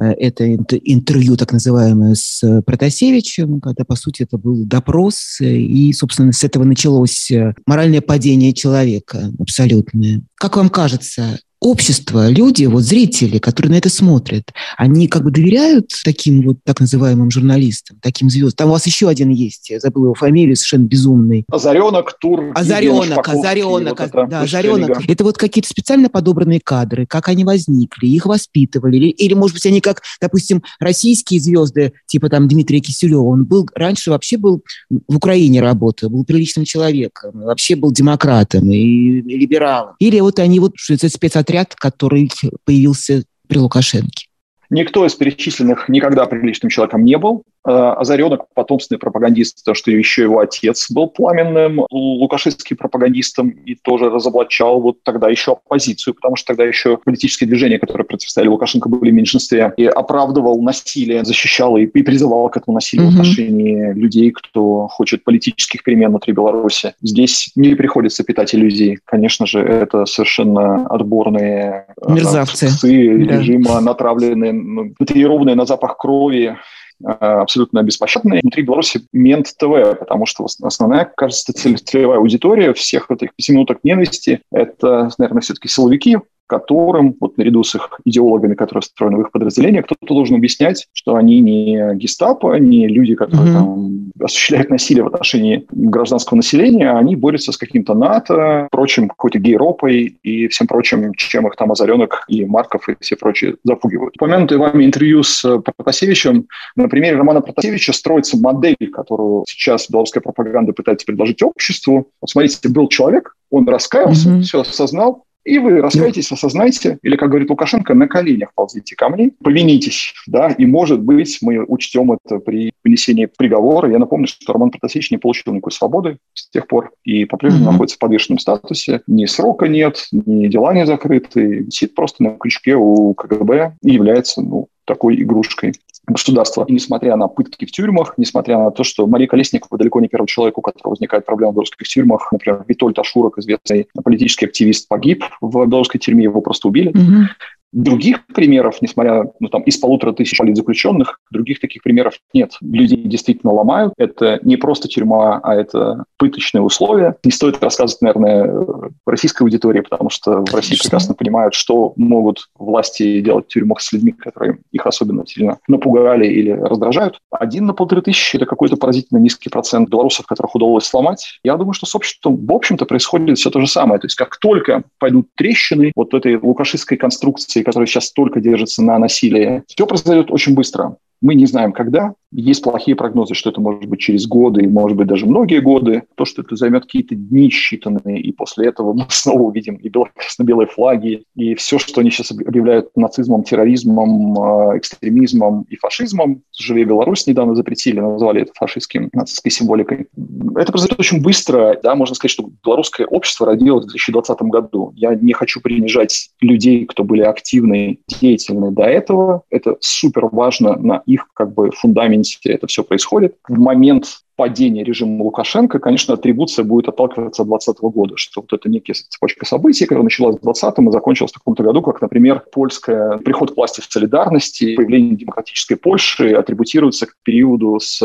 э, это интервью так называемое с Протасевичем, когда, по сути, это был допрос, и, собственно, с этого началось моральное падение человека абсолютное. Как вам кажется, общество, люди, вот зрители, которые на это смотрят, они как бы доверяют таким вот так называемым журналистам, таким звездам? Там у вас еще один есть, я забыл его фамилию, совершенно безумный. Озаренок, Тур. Озаренок, Озаренок, вот это, да, Озаренок. Это вот какие-то специально подобранные кадры, как они возникли, их воспитывали, или, или может быть, они как, допустим, российские звезды, типа там Дмитрия Киселева, он был, раньше вообще был в Украине работал, был приличным человеком, вообще был демократом и, и либералом. Или вот они вот, что это спецотряд отряд, который появился при Лукашенке? Никто из перечисленных никогда приличным человеком не был. Э, Озаренок – потомственный пропагандист, то, что еще его отец был пламенным лукашистским пропагандистом и тоже разоблачал вот тогда еще оппозицию, потому что тогда еще политические движения, которые противостояли Лукашенко, были в меньшинстве, и оправдывал насилие, защищал и, и призывал к этому насилию mm-hmm. в отношении людей, кто хочет политических перемен внутри Беларуси. Здесь не приходится питать иллюзий. Конечно же, это совершенно отборные э, Мерзавцы. да. режима, натравленные, тренированные на запах крови, абсолютно беспощадные. Внутри Беларуси Мент ТВ, потому что основная, кажется, целевая аудитория всех этих пяти минуток ненависти – это, наверное, все-таки силовики, которым, вот наряду с их идеологами, которые встроены в их подразделения, кто-то должен объяснять, что они не гестапо, не люди, которые mm-hmm. там осуществляют насилие в отношении гражданского населения, а они борются с каким-то НАТО, прочим, какой-то гейропой и всем прочим, чем их там Озаренок и Марков и все прочие запугивают. Упомянутое вами интервью с Протасевичем, на примере Романа Протасевича строится модель, которую сейчас белорусская пропаганда пытается предложить обществу. Вот смотрите, был человек, он раскаялся, mm-hmm. все осознал, и вы раскаетесь, осознайте, или, как говорит Лукашенко, на коленях ползите ко мне, повинитесь, да, и, может быть, мы учтем это при вынесении приговора. Я напомню, что Роман Протасевич не получил никакой свободы с тех пор и по-прежнему mm-hmm. находится в подвешенном статусе. Ни срока нет, ни дела не закрыты, висит просто на крючке у КГБ и является, ну, такой игрушкой государства. И несмотря на пытки в тюрьмах, несмотря на то, что Мария Колесникова далеко не первый человек, у которого возникает проблема в белорусских тюрьмах. Например, Витольд Ашурок, известный политический активист, погиб в белорусской тюрьме, его просто убили. Угу. Других примеров, несмотря ну, там, из полутора тысяч политзаключенных, других таких примеров нет. Людей действительно ломают. Это не просто тюрьма, а это пыточные условия. Не стоит рассказывать, наверное, российской аудитории, потому что в России прекрасно понимают, что могут власти делать в тюрьмах с людьми, которые их особенно сильно напугали или раздражают. Один на полторы тысячи – это какой-то поразительно низкий процент белорусов, которых удалось сломать. Я думаю, что с обществом, в общем-то, происходит все то же самое. То есть как только пойдут трещины вот этой лукашистской конструкции, которая сейчас только держится на насилии, все произойдет очень быстро. Мы не знаем, когда. Есть плохие прогнозы, что это может быть через годы, может быть даже многие годы. То, что это займет какие-то дни считанные, и после этого мы <laughs> снова увидим и красно-белые флаги, и все, что они сейчас объявляют нацизмом, терроризмом, э, экстремизмом и фашизмом. Живее Беларусь недавно запретили, назвали это фашистским, нацистской символикой. Это произойдет очень быстро. Да, можно сказать, что белорусское общество родилось в 2020 году. Я не хочу принижать людей, кто были активны, деятельны до этого. Это супер важно на их как бы фундаменте это все происходит. В момент падения режима Лукашенко, конечно, атрибуция будет отталкиваться от 2020 года, что вот это некая цепочка событий, которая началась в 2020 и закончилась в каком-то году, как, например, польская приход к власти в солидарности, появление демократической Польши атрибутируется к периоду с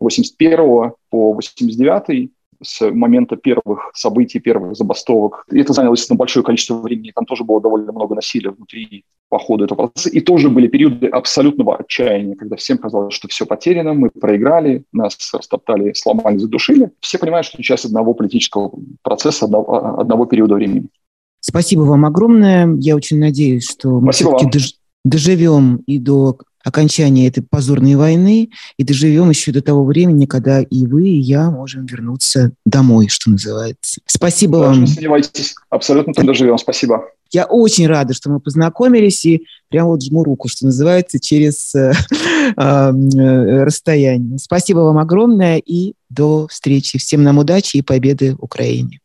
81 по 89 с момента первых событий, первых забастовок. И это заняло, естественно, большое количество времени. Там тоже было довольно много насилия внутри по ходу этого процесса. И тоже были периоды абсолютного отчаяния, когда всем казалось, что все потеряно, мы проиграли, нас растоптали, сломали, задушили. Все понимают, что часть одного политического процесса, одного, одного периода времени. Спасибо вам огромное. Я очень надеюсь, что мы все-таки дож- доживем и до окончания этой позорной войны и доживем еще до того времени, когда и вы, и я можем вернуться домой, что называется. Спасибо Даже вам. Не сомневайтесь, абсолютно там доживем. Спасибо. Я очень рада, что мы познакомились и прямо вот жму руку, что называется, через э, <laughs> э, расстояние. Спасибо вам огромное и до встречи. Всем нам удачи и победы Украине.